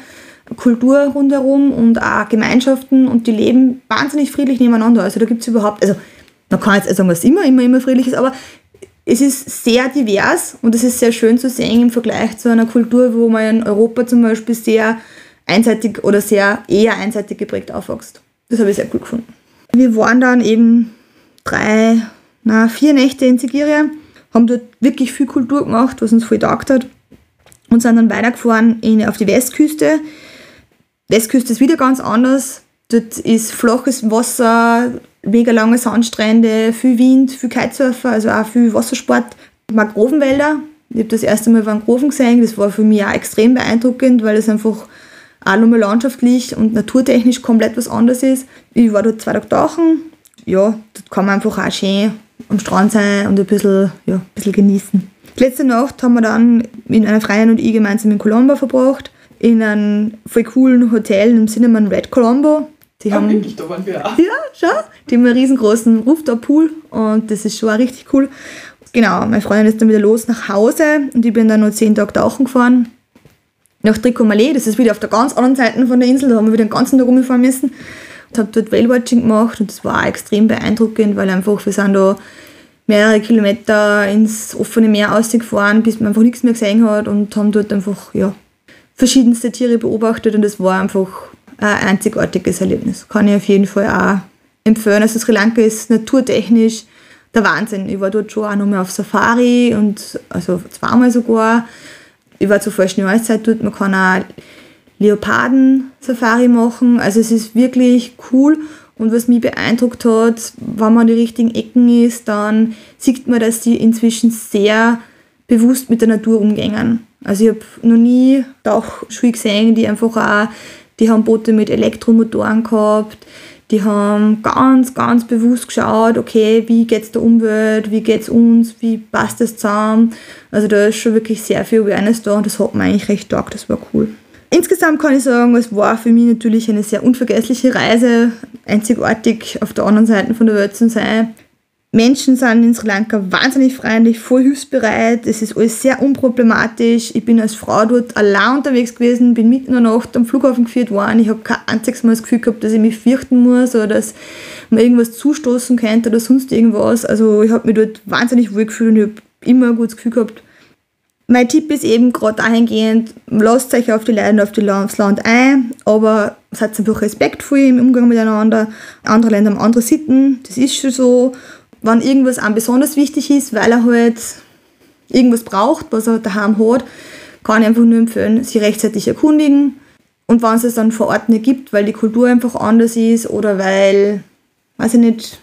S2: Kultur rundherum und auch Gemeinschaften und die leben wahnsinnig friedlich nebeneinander. Also da gibt es überhaupt, also man kann jetzt sagen, dass immer, immer, immer friedlich ist, aber es ist sehr divers und es ist sehr schön zu sehen im Vergleich zu einer Kultur, wo man in Europa zum Beispiel sehr einseitig oder sehr eher einseitig geprägt aufwächst. Das habe ich sehr gut gefunden. Wir waren dann eben drei, na, vier Nächte in Sigiriya, haben dort wirklich viel Kultur gemacht, was uns voll taugt hat und sind dann weitergefahren in, auf die Westküste. Westküste ist wieder ganz anders. Dort ist flaches Wasser, mega lange Sandstrände, viel Wind, viel Kitesurfer, also auch viel Wassersport. Mangrovenwälder. Ich habe das erste Mal Mangroven gesehen. Das war für mich auch extrem beeindruckend, weil es einfach auch nochmal landschaftlich und naturtechnisch komplett was anderes ist. Ich war dort zwei Tage tauchen, ja, dort kann man einfach auch schön am Strand sein und ein bisschen, ja, ein bisschen genießen. Die letzte Nacht haben wir dann in einer Freien und ich gemeinsam in Colombo verbracht, in einem voll coolen Hotel im Cinnamon Red Colombo.
S1: Die ah, haben, wirklich, da waren wir auch.
S2: Ja, schau, die haben einen riesengroßen Rooftop-Pool und das ist schon auch richtig cool. Genau, meine Freundin ist dann wieder los nach Hause und ich bin dann noch zehn Tage tauchen gefahren. Nach Tricomalee, das ist wieder auf der ganz anderen Seite von der Insel, da haben wir wieder den ganzen Tag rumfahren müssen habe dort Whale-Watching gemacht und das war extrem beeindruckend, weil einfach wir sind da mehrere Kilometer ins offene Meer ausgefahren, bis man einfach nichts mehr gesehen hat und haben dort einfach ja, verschiedenste Tiere beobachtet und das war einfach ein einzigartiges Erlebnis. Kann ich auf jeden Fall auch empfehlen. Also Sri Lanka ist naturtechnisch der Wahnsinn. Ich war dort schon auch nochmal auf Safari und also zweimal sogar. Ich war zur falschen Jahreszeit dort. Man kann auch Leoparden-Safari machen. Also es ist wirklich cool. Und was mich beeindruckt hat, wenn man an die richtigen Ecken ist, dann sieht man, dass die inzwischen sehr bewusst mit der Natur umgehen. Also ich habe noch nie Tauchschuhe gesehen, die einfach auch, die haben Boote mit Elektromotoren gehabt, die haben ganz, ganz bewusst geschaut, okay, wie geht es der Umwelt, wie geht es uns, wie passt das zusammen. Also da ist schon wirklich sehr viel Awareness da und das hat mir eigentlich recht taugt, das war cool. Insgesamt kann ich sagen, es war für mich natürlich eine sehr unvergessliche Reise, einzigartig auf der anderen Seite von der Welt zu sein. Menschen sind in Sri Lanka wahnsinnig freundlich, voll hilfsbereit, es ist alles sehr unproblematisch. Ich bin als Frau dort allein unterwegs gewesen, bin mitten in der Nacht am Flughafen geführt worden. Ich habe kein einziges Mal das Gefühl gehabt, dass ich mich fürchten muss oder dass mir irgendwas zustoßen könnte oder sonst irgendwas. Also ich habe mich dort wahnsinnig wohl gefühlt und ich habe immer ein gutes Gefühl gehabt. Mein Tipp ist eben gerade dahingehend, lasst euch auf die Leute auf aufs Land ein, aber seid einfach respektvoll im Umgang miteinander. Andere Länder haben andere Sitten, das ist schon so. Wenn irgendwas einem besonders wichtig ist, weil er halt irgendwas braucht, was er daheim hat, kann ich einfach nur empfehlen, sich rechtzeitig erkundigen. Und wenn es es dann vor Ort nicht gibt, weil die Kultur einfach anders ist oder weil, weiß ich nicht,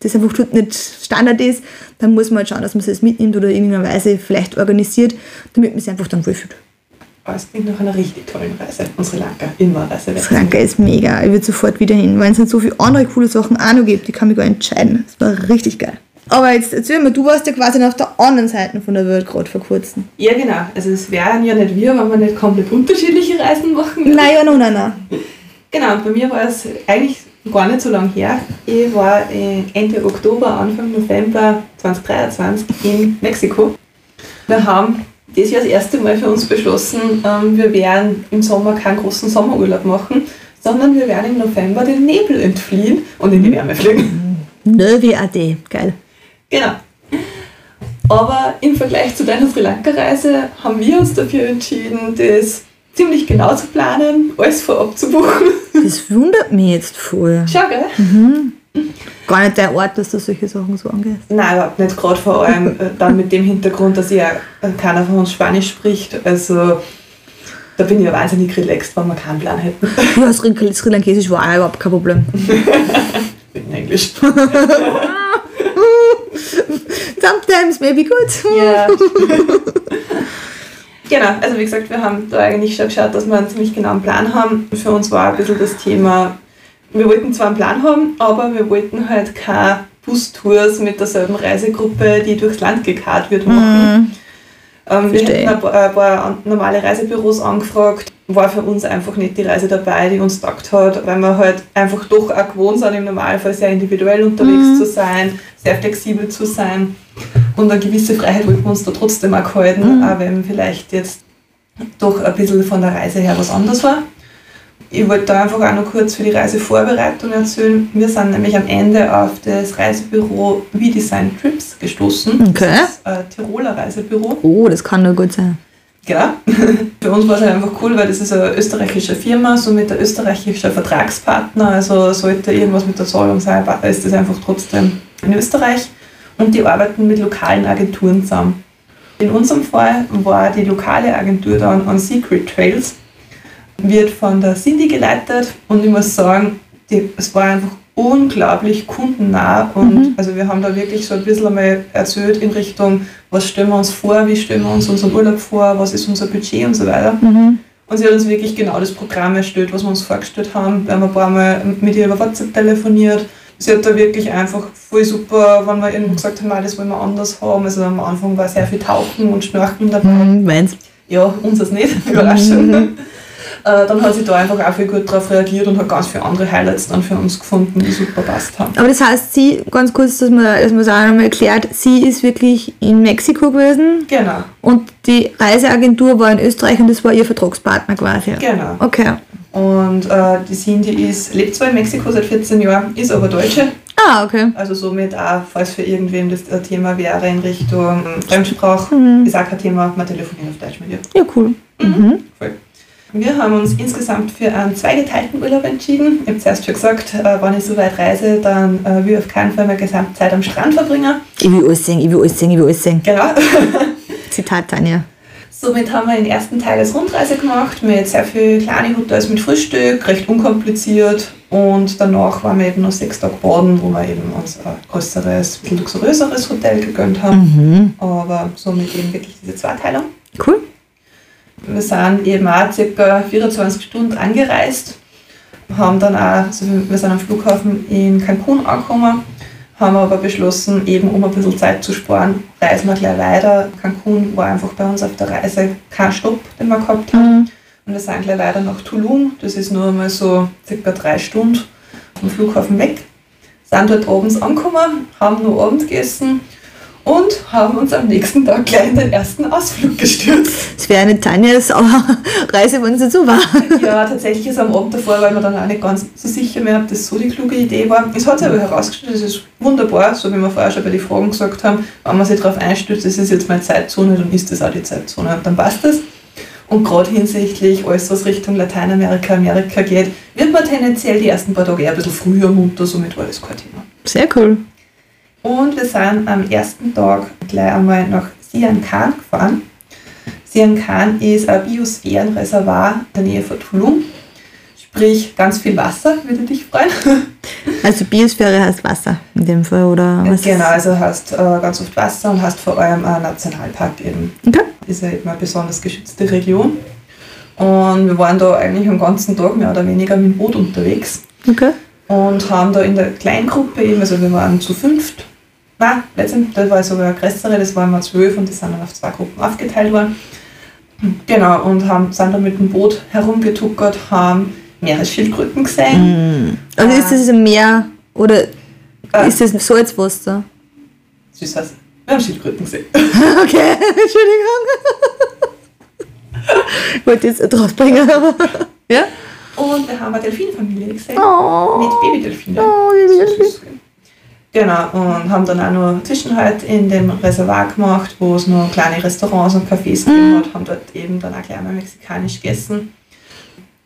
S2: das einfach nicht Standard ist, dann muss man halt schauen, dass man es mitnimmt oder in irgendeiner Weise vielleicht organisiert, damit man sich einfach dann wohlfühlt.
S1: Aber es klingt nach einer richtig tollen Reise von Sri Lanka. Immer Reise.
S2: Sri Lanka ist mega. Ich würde sofort wieder hin, weil es dann so viele andere coole Sachen auch noch gibt, die kann mich gar entscheiden. Das war richtig geil. Aber jetzt erzähl mir, du warst ja quasi auf der anderen Seite von der Welt gerade vor kurzem.
S1: Ja, genau. Also es wären ja nicht wir, wenn wir nicht komplett unterschiedliche Reisen machen.
S2: Nein, ja, nein, nein.
S1: Genau, bei mir war es eigentlich gar nicht so lange her. Ich war Ende Oktober, Anfang November 2023 in Mexiko. Wir haben das Jahr das erste Mal für uns beschlossen, ähm, wir werden im Sommer keinen großen Sommerurlaub machen, sondern wir werden im November den Nebel entfliehen und in die Wärme fliegen.
S2: Növi AD, geil.
S1: Genau. Aber im Vergleich zu deiner Sri Lanka-Reise haben wir uns dafür entschieden, das ziemlich genau zu planen, alles vorab zu buchen
S2: Das wundert mich jetzt voll.
S1: Schau, gell?
S2: Gar nicht der Ort, dass du solche Sachen so angehst.
S1: Nein, überhaupt nicht. Gerade vor allem äh, dann mit dem Hintergrund, dass ja keiner von uns Spanisch spricht. Also da bin ich ja wahnsinnig relaxed, wenn wir keinen Plan hätten. [laughs]
S2: Ja, Sri, Sri Lankesisch war auch überhaupt kein Problem. [laughs]
S1: In Englisch. [laughs]
S2: Sometimes maybe good.
S1: Ja. genau, also wie gesagt, wir haben da eigentlich schon geschaut, dass wir einen ziemlich genauen Plan haben. Für uns war ein bisschen das Thema, wir wollten zwar einen Plan haben, aber wir wollten halt keine Bustours mit derselben Reisegruppe, die durchs Land gekarrt wird, machen. Ähm, wir hätten ein paar, ein paar normale Reisebüros angefragt. War für uns einfach nicht die Reise dabei, die uns taugt hat, weil wir halt einfach doch auch gewohnt sind, im Normalfall sehr individuell unterwegs zu sein, sehr flexibel zu sein. Und eine gewisse Freiheit wollten wir uns da trotzdem auch gehalten, auch wenn vielleicht jetzt doch ein bisschen von der Reise her was anders war. Ich wollte da einfach auch noch kurz für die Reisevorbereitung erzählen. Wir sind nämlich am Ende auf das Reisebüro We Design Trips gestoßen.
S2: Okay.
S1: Das ist ein Tiroler Reisebüro.
S2: Oh, das kann nur gut sein.
S1: Genau. [laughs] Für uns war es halt einfach cool, weil das ist eine österreichische Firma, somit ein österreichischer Vertragspartner. Also sollte irgendwas mit der Zahlung sein, ist das einfach trotzdem in Österreich. Und die arbeiten mit lokalen Agenturen zusammen. In unserem Fall war die lokale Agentur dann On Secret Trails, wird von der Cindy geleitet und ich muss sagen, die, es war einfach unglaublich kundennah und also wir haben da wirklich so ein bisschen einmal erzählt in Richtung, was stellen wir uns vor, wie stellen wir uns unseren Urlaub vor, was ist unser Budget und so weiter. Und sie hat uns wirklich genau das Programm erstellt, was wir uns vorgestellt haben. Wir haben ein paar Mal mit ihr über WhatsApp telefoniert. Sie hat da wirklich einfach voll super, wenn wir irgendwo gesagt haben, "Ah, das wollen wir anders haben. Also am Anfang war sehr viel Tauchen und Schnorcheln dabei.
S2: Hm, meins.
S1: Ja, unseres nicht, [laughs] Überraschung. Äh, dann hat sie da einfach auch viel gut darauf reagiert und hat ganz viele andere Highlights dann für uns gefunden, die super passt haben.
S2: Aber das heißt, sie, ganz kurz, dass man es auch nochmal erklärt, sie ist wirklich in Mexiko gewesen
S1: Genau,
S2: und die Reiseagentur war in Österreich und das war ihr Vertragspartner quasi.
S1: genau.
S2: Okay.
S1: Und äh, die Cindy ist, lebt zwar in Mexiko seit 14 Jahren, ist aber Deutsche.
S2: Ah, okay.
S1: Also somit auch, falls für irgendwem das ein Thema wäre in Richtung ähm, Fremdsprache, ist auch kein Thema, man telefoniert auf Deutsch mit ihr.
S2: Ja, cool. Mhm.
S1: Voll. Wir haben uns insgesamt für einen zweigeteilten Urlaub entschieden. Ich habe zuerst schon gesagt, äh, wenn ich so weit reise, dann äh, will ich auf keinen Fall meine gesamte Zeit am Strand verbringen.
S2: Ich will alles sehen, ich will alles sehen, ich will alles sehen.
S1: Genau. [laughs]
S2: Zitat Tanja.
S1: Somit haben wir den ersten Teil als Rundreise gemacht mit sehr viel kleine Hotels mit Frühstück, recht unkompliziert. Und danach waren wir eben noch sechs Tage baden, wo wir eben uns ein größeres, bisschen luxuriöseres Hotel gegönnt haben.
S2: Mhm.
S1: Aber somit eben wirklich diese Zweiteilung.
S2: Cool.
S1: Wir sind eben auch circa 24 Stunden angereist, haben dann auch, also wir sind am Flughafen in Cancun angekommen, haben aber beschlossen, eben um ein bisschen Zeit zu sparen, reisen wir gleich weiter. Cancun war einfach bei uns auf der Reise kein Stopp, den wir gehabt haben. Und wir sind gleich weiter nach Tulum, das ist nur mal so circa drei Stunden vom Flughafen weg. Sind dort abends angekommen, haben nur Abend gegessen und haben uns am nächsten Tag gleich in den ersten Ausflug gestürzt.
S2: Das wäre eine Tanjas [laughs] Reise, wenn nicht so war.
S1: Ja, tatsächlich ist am Abend davor, weil man dann auch nicht ganz so sicher mehr, ob das so die kluge Idee war. Es hat sich aber herausgestellt, es ist wunderbar, so wie wir vorher schon bei den Fragen gesagt haben, wenn man sich darauf einstützt, das ist jetzt meine Zeitzone, dann ist das auch die Zeitzone und dann passt das. Und gerade hinsichtlich alles, was Richtung Lateinamerika, Amerika geht, wird man tendenziell die ersten paar Tage eher ein bisschen früher munter, somit war das kein Thema.
S2: Sehr cool.
S1: Und wir sind am ersten Tag gleich einmal nach Sian Khan gefahren. Sian Khan ist ein Biosphärenreservat in der Nähe von Tulum. Sprich, ganz viel Wasser, würde dich freuen. [laughs]
S2: Also Biosphäre heißt Wasser in dem Fall, oder was?
S1: genau, also hast äh, ganz oft Wasser und hast vor allem einen Nationalpark eben.
S2: Okay.
S1: Ist ja eben eine besonders geschützte Region. Und wir waren da eigentlich den ganzen Tag mehr oder weniger mit dem Boot unterwegs.
S2: Okay.
S1: und haben da in der Kleingruppe eben, also wir waren zu fünft, nein, letztendlich, das war sogar eine größere, das waren wir zwölf und die sind dann auf zwei Gruppen aufgeteilt worden. Genau, und haben, sind da mit dem Boot herumgetuckert, haben Meeresschildkröten gesehen.
S2: Also ist das ein Meer oder
S1: Äh.
S2: ist das Salzwasser?
S1: Süß was. Wir haben Schildkröten gesehen. [laughs]
S2: Okay, Entschuldigung. Ich [laughs] wollte jetzt draufbringen, aber. Ja?
S1: Und wir haben eine Delfinfamilie gesehen.
S2: Oh.
S1: Mit Babydelfinen.
S2: Oh, süß.
S1: Genau, und haben dann auch noch Zwischenhalt in dem Reservat gemacht, wo es noch kleine Restaurants und Cafés gegeben hat, haben dort eben dann auch gleich mal mexikanisch gegessen.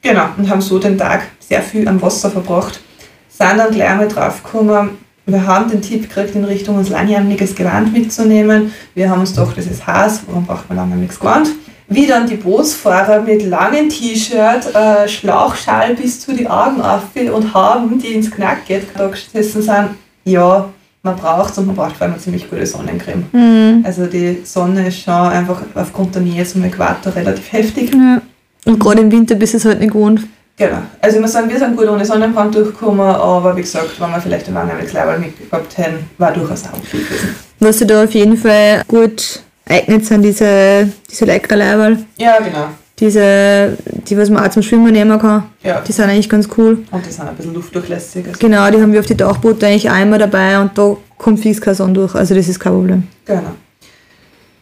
S1: Genau, und haben so den Tag sehr viel am Wasser verbracht. Sind dann gleich einmal draufgekommen, wir haben den Tipp gekriegt, in Richtung uns langjähriges Gewand mitzunehmen. Wir haben uns gedacht, das ist heiß, warum braucht man langjähriges Gewand? Wie dann die Bootsfahrer mit langen T-Shirt, äh, Schlauchschal bis zu die Augen auf und haben, die ins Knack geht, da gesessen sind, ja, man braucht es und man braucht vor allem eine ziemlich gute Sonnencreme. Mhm. Also die Sonne ist schon einfach aufgrund der Nähe zum Äquator relativ heftig.
S2: Ja. Und gerade im Winter bist du es halt nicht gewohnt.
S1: Genau. Also ich muss sagen, wir sind gut ohne Sonnenbrand durchgekommen, aber wie gesagt, wenn wir vielleicht ein langes Leiberl mitgehabt hätten, war durchaus auch viel gewesen.
S2: Was sie da auf jeden Fall gut eignet sind, diese, diese Elektroleiberl.
S1: Ja, genau.
S2: Diese, die was man auch zum Schwimmen nehmen kann.
S1: Ja.
S2: Die sind eigentlich ganz cool.
S1: Und die sind ein bisschen luftdurchlässig.
S2: Also genau, die haben wir auf die Tauchboote eigentlich immer dabei und da kommt fix kein Sonne durch, also das ist kein Problem.
S1: Genau.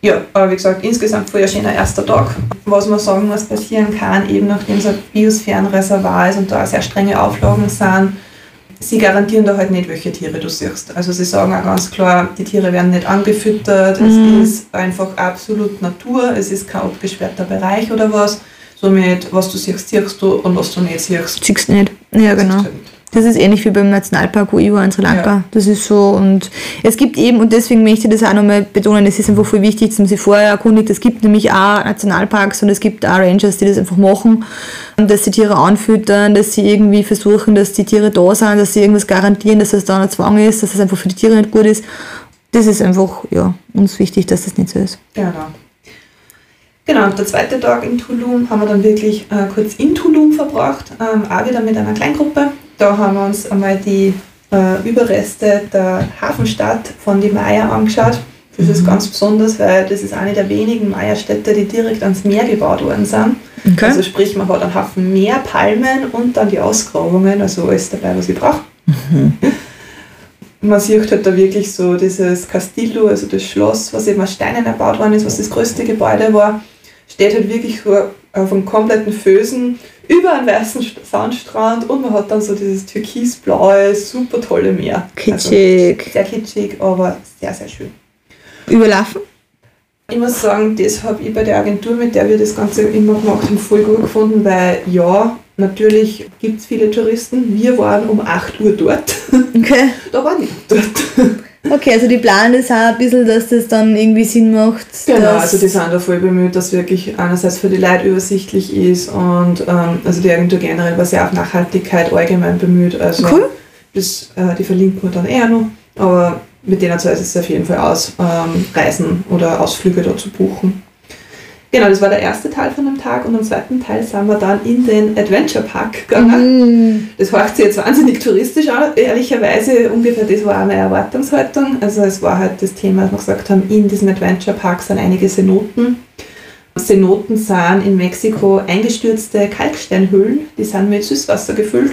S1: Ja, aber wie gesagt, insgesamt voll ein schöner erster Tag. Was man sagen muss, passieren kann, eben nachdem es ein Biosphärenreservoir ist und da sehr strenge Auflagen sind, sie garantieren da halt nicht, welche Tiere du siehst. Also sie sagen auch ganz klar, die Tiere werden nicht angefüttert, mhm. es ist einfach absolut Natur, es ist kein abgesperrter Bereich oder was. Somit, was du siehst, siehst du und was du nicht siehst.
S2: Siehst nicht. Ja, genau. Halt das ist ähnlich wie beim Nationalpark, war in Sri Lanka. Ja. Das ist so. Und es gibt eben, und deswegen möchte ich das auch nochmal betonen, es ist einfach voll wichtig, dass man sich vorher erkundigt. Es gibt nämlich auch Nationalparks und es gibt auch Rangers, die das einfach machen, dass sie Tiere anfüttern, dass sie irgendwie versuchen, dass die Tiere da sind, dass sie irgendwas garantieren, dass das da ein Zwang ist, dass das einfach für die Tiere nicht gut ist. Das ist einfach, ja, uns wichtig, dass das nicht so ist.
S1: Genau. Genau, der zweite Tag in Tulum haben wir dann wirklich äh, kurz in Tulum verbracht, ähm, auch wieder mit einer Kleingruppe. Da haben wir uns einmal die äh, Überreste der Hafenstadt von die Maya angeschaut. Das ist mhm. ganz besonders, weil das ist eine der wenigen Maya-Städte, die direkt ans Meer gebaut worden sind. Okay. Also sprich, man hat einen Haufen Meer, Palmen und dann die Ausgrabungen, also alles dabei, was ich brauche. Mhm. Man sieht halt da wirklich so dieses Castillo, also das Schloss, was eben aus Steinen erbaut worden ist, was das größte Gebäude war, steht halt wirklich auf einem kompletten Fösen über einen weißen Sandstrand und man hat dann so dieses türkisblaue, super tolle Meer.
S2: Kitschig.
S1: Also sehr kitschig, aber sehr, sehr schön.
S2: Überlaufen?
S1: Ich muss sagen, das habe ich bei der Agentur, mit der wir das Ganze immer gemacht haben, voll gut gefunden, weil ja, natürlich gibt es viele Touristen. Wir waren um 8 Uhr dort.
S2: Okay.
S1: Da war niemand dort. [laughs]
S2: Okay, also die planen das auch ein bisschen, dass das dann irgendwie Sinn macht.
S1: Genau, also die sind da voll bemüht, dass wirklich einerseits für die Leute übersichtlich ist und ähm, also die Agentur generell war sehr auf Nachhaltigkeit allgemein bemüht. Also
S2: cool.
S1: Das, äh, die verlinken wir dann eher noch, aber mit denen zahlt es auf jeden Fall aus, ähm, Reisen oder Ausflüge da zu buchen. Genau, das war der erste Teil von dem Tag und am zweiten Teil sind wir dann in den Adventure Park gegangen. Mm. Das hört sich jetzt wahnsinnig touristisch an, ehrlicherweise ungefähr das war auch meine Erwartungshaltung. Also es war halt das Thema, dass wir gesagt haben, in diesem Adventure Park sind einige Cenoten. Cenoten sind in Mexiko eingestürzte Kalksteinhöhlen, die sind mit Süßwasser gefüllt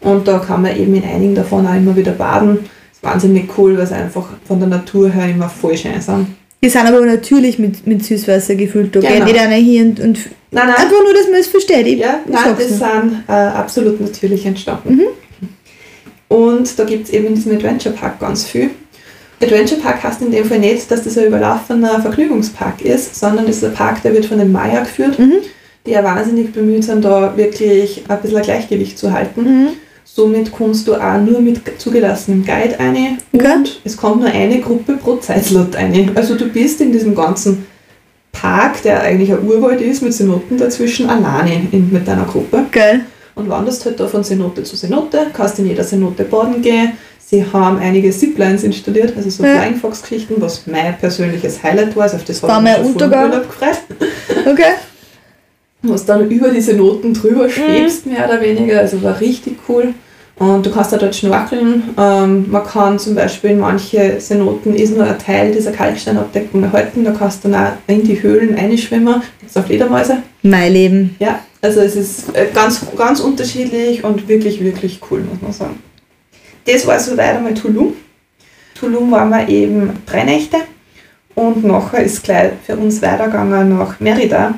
S1: und da kann man eben in einigen davon auch immer wieder baden. Das ist wahnsinnig cool, weil sie einfach von der Natur her immer voll schön sind.
S2: Die sind aber natürlich mit, mit Süßwasser gefüllt. Da genau. nicht einer hier und, und
S1: nein, nein.
S2: einfach nur, dass man es versteht. Ich,
S1: ja, nein, das sind äh, absolut natürlich entstanden. Mhm. Und da gibt es eben in diesem Adventure Park ganz viel. Adventure Park heißt in dem Fall nicht, dass das ein überlaufener Vergnügungspark ist, sondern das ist ein Park, der wird von den Maya geführt, mhm. die ja wahnsinnig bemüht sind, da wirklich ein bisschen ein Gleichgewicht zu halten. Mhm. Somit kommst du auch nur mit zugelassenem Guide eine okay. und es kommt nur eine Gruppe pro Zeitslot eine. Also du bist in diesem ganzen Park, der eigentlich ein Urwald ist, mit Cenoten dazwischen, alleine in, mit deiner Gruppe.
S2: Geil.
S1: Und wanderst halt da von Cenote zu Cenote, kannst in jeder Cenote baden gehen. Sie haben einige Ziplines installiert, also so ja. Flying Fox Geschichten, was mein persönliches Highlight war. Also auf das
S2: war mein Untergang. gefreut.
S1: Okay. [laughs] Was dann über diese Noten drüber mhm. schwebst, mhm. mehr oder weniger. Also war richtig cool. Und du kannst da dort schnorkeln. Ähm, man kann zum Beispiel in manche Cenoten ist nur ein Teil dieser Kalksteinabdeckung erhalten. Da kannst du dann auch in die Höhlen einschwimmen. Gibt es auch Fledermäuse.
S2: Mein Leben.
S1: Ja, also es ist äh, ganz, ganz unterschiedlich und wirklich, wirklich cool, muss man sagen. Das war soweit einmal Tulum. Tulum waren wir eben drei Nächte und nachher ist gleich für uns weitergegangen nach Merida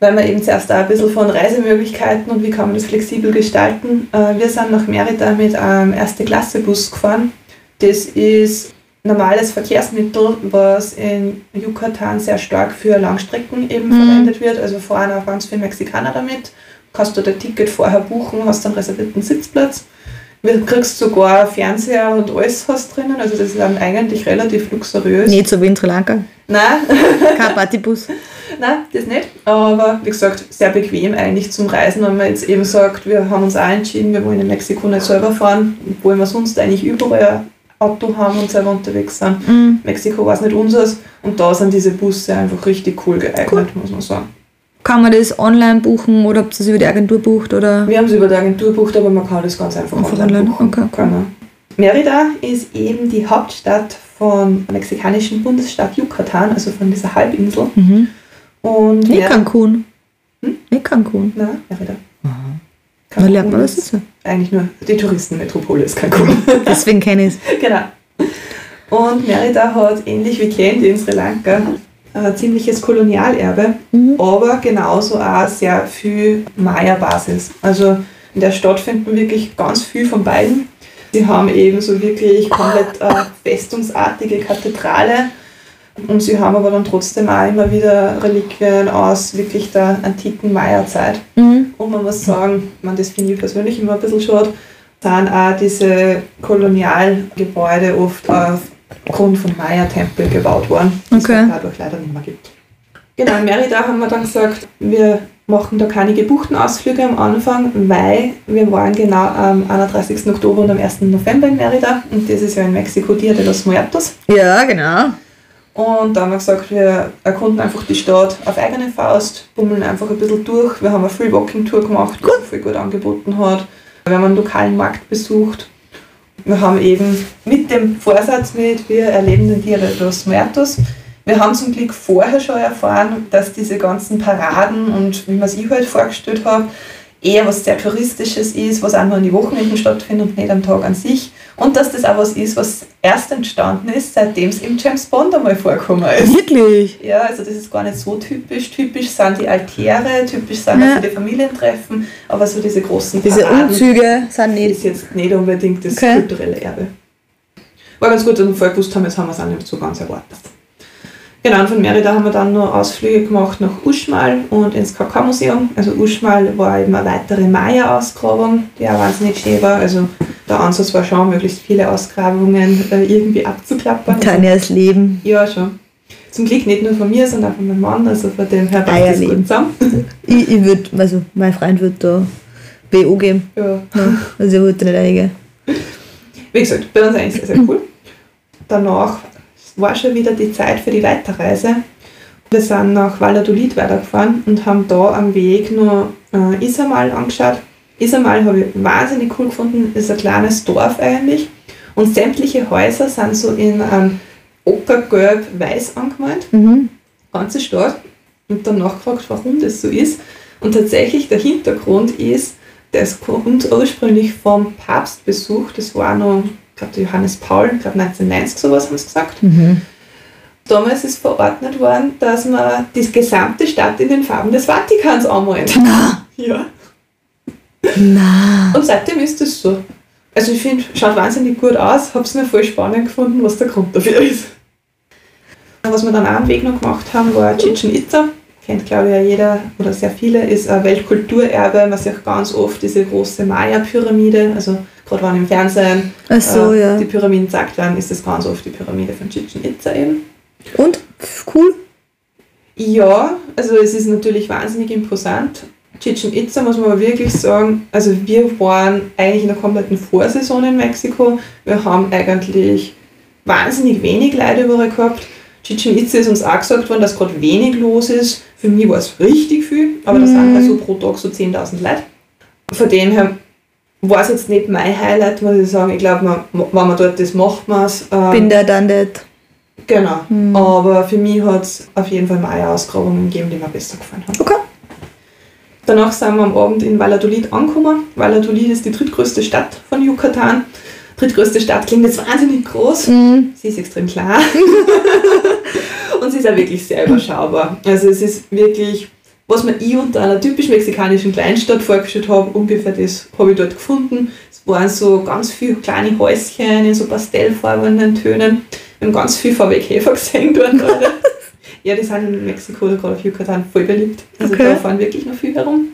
S1: weil wir eben zuerst auch ein bisschen von Reisemöglichkeiten und wie kann man das flexibel gestalten. Äh, wir sind nach Merida mit einem Erste-Klasse-Bus gefahren. Das ist normales Verkehrsmittel, was in Yucatan sehr stark für Langstrecken eben mhm. verwendet wird. Also fahren auch ganz viele Mexikaner damit. kannst du dein Ticket vorher buchen, hast einen reservierten Sitzplatz. Du kriegst sogar Fernseher und alles hast drinnen, also das ist dann eigentlich relativ luxuriös.
S2: Nicht so wie in Sri Lanka.
S1: Nein, [laughs]
S2: Kein Partybus.
S1: nein, das nicht. Aber wie gesagt, sehr bequem eigentlich zum Reisen, wenn man jetzt eben sagt, wir haben uns auch entschieden, wir wollen in Mexiko nicht selber fahren, obwohl wir sonst eigentlich überall Auto haben und selber unterwegs sind.
S2: Mhm.
S1: Mexiko war es nicht unseres und da sind diese Busse einfach richtig cool geeignet,
S2: Cool.
S1: muss man sagen.
S2: Kann man das online buchen oder habt ihr das über die Agentur bucht? Oder?
S1: Wir haben es über die Agentur gebucht, aber man kann das ganz einfach,
S2: Einfach
S1: online
S2: online,
S1: buchen.
S2: okay, cool.
S1: Genau. Mérida ist eben die Hauptstadt vom mexikanischen Bundesstaat Yucatan, also von dieser Halbinsel.
S2: Mhm.
S1: Und
S2: Nicht Cancun.
S1: Hm?
S2: Nicht Cancun.
S1: Nein, Mérida.
S2: Da lernt man
S1: Cancun
S2: das dazu.
S1: Eigentlich nur die Touristenmetropole ist Cancun. [laughs]
S2: Deswegen kenne ich es.
S1: genau. Und Merida hat ähnlich wie Kandy in Sri Lanka ein ziemliches Kolonialerbe,
S2: Mhm.
S1: aber genauso auch sehr viel Maya-Basis. Also in der Stadt finden wir wirklich ganz viel von beiden. Sie haben eben so wirklich komplett äh, festungsartige Kathedrale und sie haben aber dann trotzdem auch immer wieder Reliquien aus wirklich der antiken Maya-Zeit.
S2: Mhm.
S1: Und man muss sagen, man, das finde ich persönlich immer ein bisschen schade, sind auch diese Kolonialgebäude oft aufgrund von Maya-Tempel gebaut worden, die
S2: Okay.
S1: es dadurch leider nicht mehr gibt. Genau, in Merida haben wir dann gesagt, wir machen da keine gebuchten Ausflüge am Anfang, weil wir waren genau am 31. Oktober und am 1. November in Merida und das ist ja in Mexiko Dia de los Muertos.
S2: Ja, genau.
S1: Und da haben wir gesagt, wir erkunden einfach die Stadt auf eigene Faust, bummeln einfach ein bisschen durch. Wir haben eine Free Walking Tour gemacht, die sich voll gut angeboten hat. Wir haben einen lokalen Markt besucht. Wir haben eben mit dem Vorsatz mit, wir erleben den Dia de los Muertos. Wir haben zum Glück vorher schon erfahren, dass diese ganzen Paraden und wie man es ich halt vorgestellt habe, eher was sehr Touristisches ist, was auch nur an die Wochenenden stattfindet und nicht am Tag an sich. Und dass das auch was ist, was erst entstanden ist, seitdem es im James Bond einmal vorgekommen ist.
S2: Wirklich?
S1: Ja, also das ist gar nicht so typisch. Typisch sind die Altäre, typisch sind
S2: Ja.
S1: also die Familientreffen, aber so diese großen
S2: Diese
S1: Paraden
S2: Umzüge sind nicht.
S1: ist jetzt nicht unbedingt das
S2: Okay.
S1: kulturelle Erbe. War ganz gut, dass wir vorher gewusst haben, jetzt haben wir es auch nicht so ganz erwartet. Genau, und von Merida haben wir dann noch Ausflüge gemacht nach Uschmal und ins Kakao-Museum. Also Uschmal war eben eine weitere Maya-Ausgrabung, die auch wahnsinnig schön war. Also der Ansatz war schon, möglichst viele Ausgrabungen äh, irgendwie abzuklappern. Also,
S2: Tanias Leben.
S1: ja, schon. Zum Glück nicht nur von mir, sondern auch von meinem Mann, also von dem her passt das
S2: Eierleben.
S1: gut zusammen. [laughs]
S2: Ich, ich würde, also mein Freund wird da BO geben.
S1: Ja.
S2: Ja, also ich würde nicht eingehen.
S1: Wie gesagt, bei uns eigentlich sehr, sehr cool. Danach war schon wieder die Zeit für die Weiterreise. Wir sind nach Valladolid weitergefahren und haben da am Weg nur äh, Isamal angeschaut. Isamal habe ich wahnsinnig cool gefunden, ist ein kleines Dorf eigentlich. Und sämtliche Häuser sind so in ähm, ockergelb-weiß angemalt,
S2: Mhm.
S1: ganze Stadt. Und dann nachgefragt, warum das so ist. Und tatsächlich der Hintergrund ist, das kommt ursprünglich vom Papstbesuch, das war noch, ich glaube, der Johannes Paul, ich glaube 1990 sowas haben sie gesagt.
S2: Mhm.
S1: Damals ist verordnet worden, dass man die gesamte Stadt in den Farben des Vatikans anmalt.
S2: Na,
S1: Ja.
S2: na.
S1: Und seitdem ist das so. Also ich finde, schaut wahnsinnig gut aus, habe es mir voll spannend gefunden, was der Grund dafür ist. Was wir dann auch am Weg noch gemacht haben, war Chichen Itza. Kennt glaube ich ja jeder oder sehr viele, ist ein Weltkulturerbe. Man sieht ganz oft diese große Maya-Pyramide. Also gerade wenn im Fernsehen
S2: so,
S1: äh,
S2: ja.
S1: die Pyramiden gezeigt werden, ist das ganz oft die Pyramide von Chichen Itza eben.
S2: Und? Cool.
S1: Ja, also es ist natürlich wahnsinnig imposant. Chichen Itza muss man aber wirklich sagen, also wir waren eigentlich in der kompletten Vorsaison in Mexiko. Wir haben eigentlich wahnsinnig wenig Leute überall gehabt. Chichen Itza ist uns auch gesagt worden, dass gerade wenig los ist. Für mich war es richtig viel, aber das sind halt so pro Tag so 10.000 Leute. Von dem her war es jetzt nicht mein Highlight, muss ich sagen. Ich glaube, wenn man dort ist, macht man es. Ähm,
S2: Bin der dann nicht.
S1: Genau.
S2: Hm.
S1: Aber für mich hat es auf jeden Fall Maya-Ausgrabungen gegeben, die mir besser gefallen haben.
S2: Okay.
S1: Danach sind wir am Abend in Valladolid angekommen. Valladolid ist die drittgrößte Stadt von Yucatan. Drittgrößte Stadt klingt jetzt wahnsinnig groß.
S2: Mhm.
S1: Sie ist extrem klar. [laughs] Und sie ist auch wirklich sehr überschaubar. Also es ist wirklich, was man ich unter einer typisch mexikanischen Kleinstadt vorgestellt habe, ungefähr das habe ich dort gefunden. Es waren so ganz viele kleine Häuschen in so pastellfarbenen Tönen. Wir haben ganz viel VW-Käfer gesehen dort gerade. [laughs] Ja, die sind in Mexiko oder gerade auf Yucatan voll beliebt. Also
S2: Okay.
S1: da fahren wirklich noch viel herum.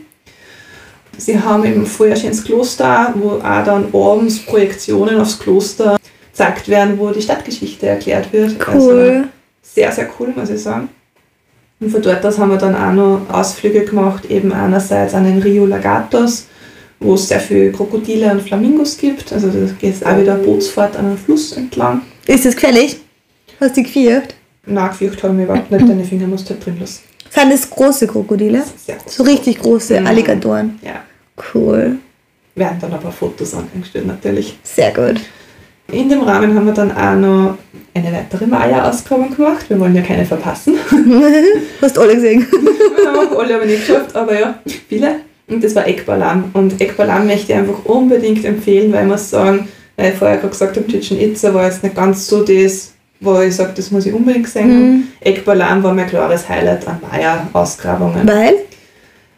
S1: Sie haben eben vorher schon ins Kloster, wo auch dann abends Projektionen aufs Kloster gezeigt werden, wo die Stadtgeschichte erklärt wird.
S2: Cool.
S1: Also sehr, sehr cool, muss ich sagen. Und von dort aus haben wir dann auch noch Ausflüge gemacht, eben einerseits an den Rio Lagatos, wo es sehr viele Krokodile und Flamingos gibt. Also da geht es auch wieder Bootsfahrt an einem Fluss entlang.
S2: Ist das gefährlich? Hast du dich gefürchtet?
S1: Nein, gefürchtet habe ich überhaupt nicht, deine Finger musst du halt drin lassen.
S2: Sind das große Krokodile?
S1: Groß.
S2: So richtig große
S1: Mhm.
S2: Alligatoren.
S1: Ja.
S2: Cool.
S1: Werden dann aber Fotos angestellt natürlich.
S2: Sehr gut.
S1: In dem Rahmen haben wir dann auch noch eine weitere Maya-Ausgrabung gemacht. Wir wollen ja keine verpassen. [laughs]
S2: Hast alle gesehen? [laughs]
S1: Wir haben auch alle aber nicht geschafft, aber ja, viele. Und das war Ekbalam. Und Ekbalam möchte ich einfach unbedingt empfehlen, weil ich muss sagen, weil ich vorher gerade gesagt habe, Chichen Itza war jetzt nicht ganz so das, wo ich sage, das muss ich unbedingt sehen.
S2: Mhm.
S1: Ekbalam war mein klares Highlight an Maya-Ausgrabungen.
S2: Weil?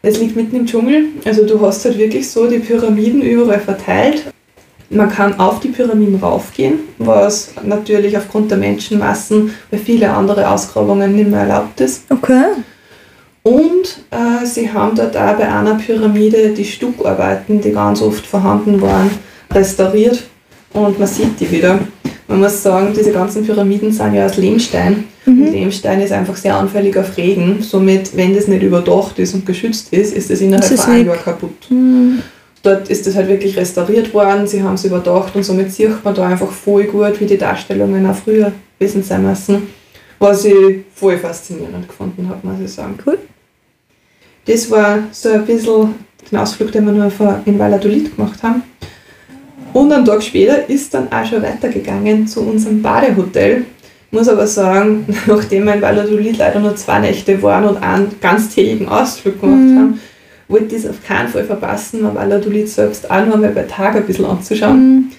S1: Es liegt mitten im Dschungel, also du hast halt wirklich so die Pyramiden überall verteilt. Man kann auf die Pyramiden raufgehen, was natürlich aufgrund der Menschenmassen bei vielen anderen Ausgrabungen nicht mehr erlaubt ist.
S2: Okay.
S1: Und äh, sie haben dort auch bei einer Pyramide die Stuckarbeiten, die ganz oft vorhanden waren, restauriert und man sieht die wieder. Man muss sagen, diese ganzen Pyramiden sind ja aus Lehmstein. Und Lehmstein ist einfach sehr anfällig auf Regen. Somit, wenn das nicht überdacht ist und geschützt ist, ist das innerhalb
S2: es
S1: von einem. Jahr kaputt.
S2: Mhm.
S1: Dort ist das halt wirklich restauriert worden, sie haben es überdacht und somit sieht man da einfach voll gut, wie die Darstellungen auch früher gewesen sein müssen. Was ich voll faszinierend gefunden habe, muss ich sagen.
S2: Cool.
S1: Das war so ein bisschen den Ausflug, den wir nur in Valladolid gemacht haben. Und einen Tag später ist dann auch schon weitergegangen zu unserem Badehotel. Ich muss aber sagen, [laughs] nachdem wir in Valladolid leider nur zwei Nächte waren und einen ganztägigen Ausflug gemacht
S2: Mhm.
S1: haben, wollte ich es auf keinen Fall verpassen, mir Valladolid selbst auch nur einmal bei Tag ein bisschen anzuschauen.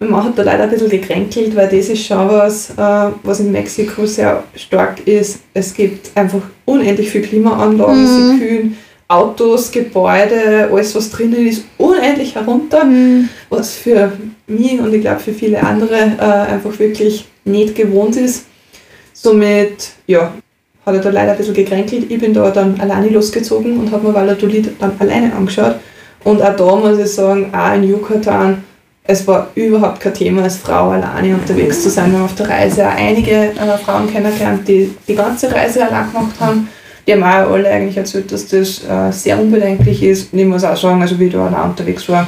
S2: Mhm.
S1: Man hat da leider ein bisschen gekränkelt, weil das ist schon was, äh, was in Mexiko sehr stark ist. Es gibt einfach unendlich viele Klimaanlagen,
S2: Mhm.
S1: sie kühlen Autos, Gebäude, alles was drinnen ist, unendlich herunter,
S2: Mhm.
S1: was für mich und ich glaube für viele andere äh, einfach wirklich nicht gewohnt ist. Somit, ja, hat er da leider ein bisschen gekränkelt. Ich bin da dann alleine losgezogen und habe mir Valladolid dann alleine angeschaut. Und auch da muss ich sagen, auch in Yucatan, es war überhaupt kein Thema, als Frau alleine unterwegs zu sein. Wir haben auf der Reise auch einige äh, Frauen kennengelernt, die die ganze Reise allein gemacht haben. Die haben auch alle eigentlich erzählt, dass das äh, sehr unbedenklich ist. Und ich muss auch sagen, also wie ich da allein unterwegs war,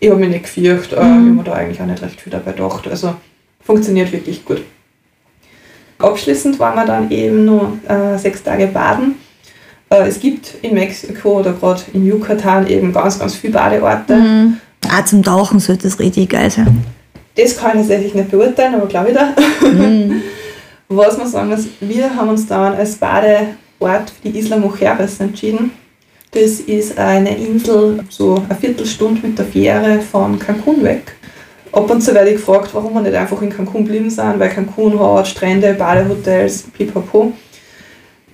S1: ich habe mich nicht gefürchtet, äh, ich habe mir da eigentlich auch nicht recht viel dabei gedacht. Also funktioniert wirklich gut. Abschließend waren wir dann eben nur äh, sechs Tage baden. Äh, es gibt in Mexiko oder gerade in Yucatan eben ganz, ganz viele Badeorte.
S2: Mhm. Ah, zum Tauchen sollte das richtig geil sein.
S1: Das kann ich tatsächlich nicht beurteilen, aber glaube ich da.
S2: Mhm. [laughs]
S1: Was man sagen muss, wir haben uns dann als Badeort für die Isla Mujeres entschieden. Das ist eine Insel, so eine Viertelstunde mit der Fähre von Cancun weg. Ab und zu werde ich gefragt, warum wir nicht einfach in Cancun geblieben sind, weil Cancun hat Strände, Badehotels, pipapo.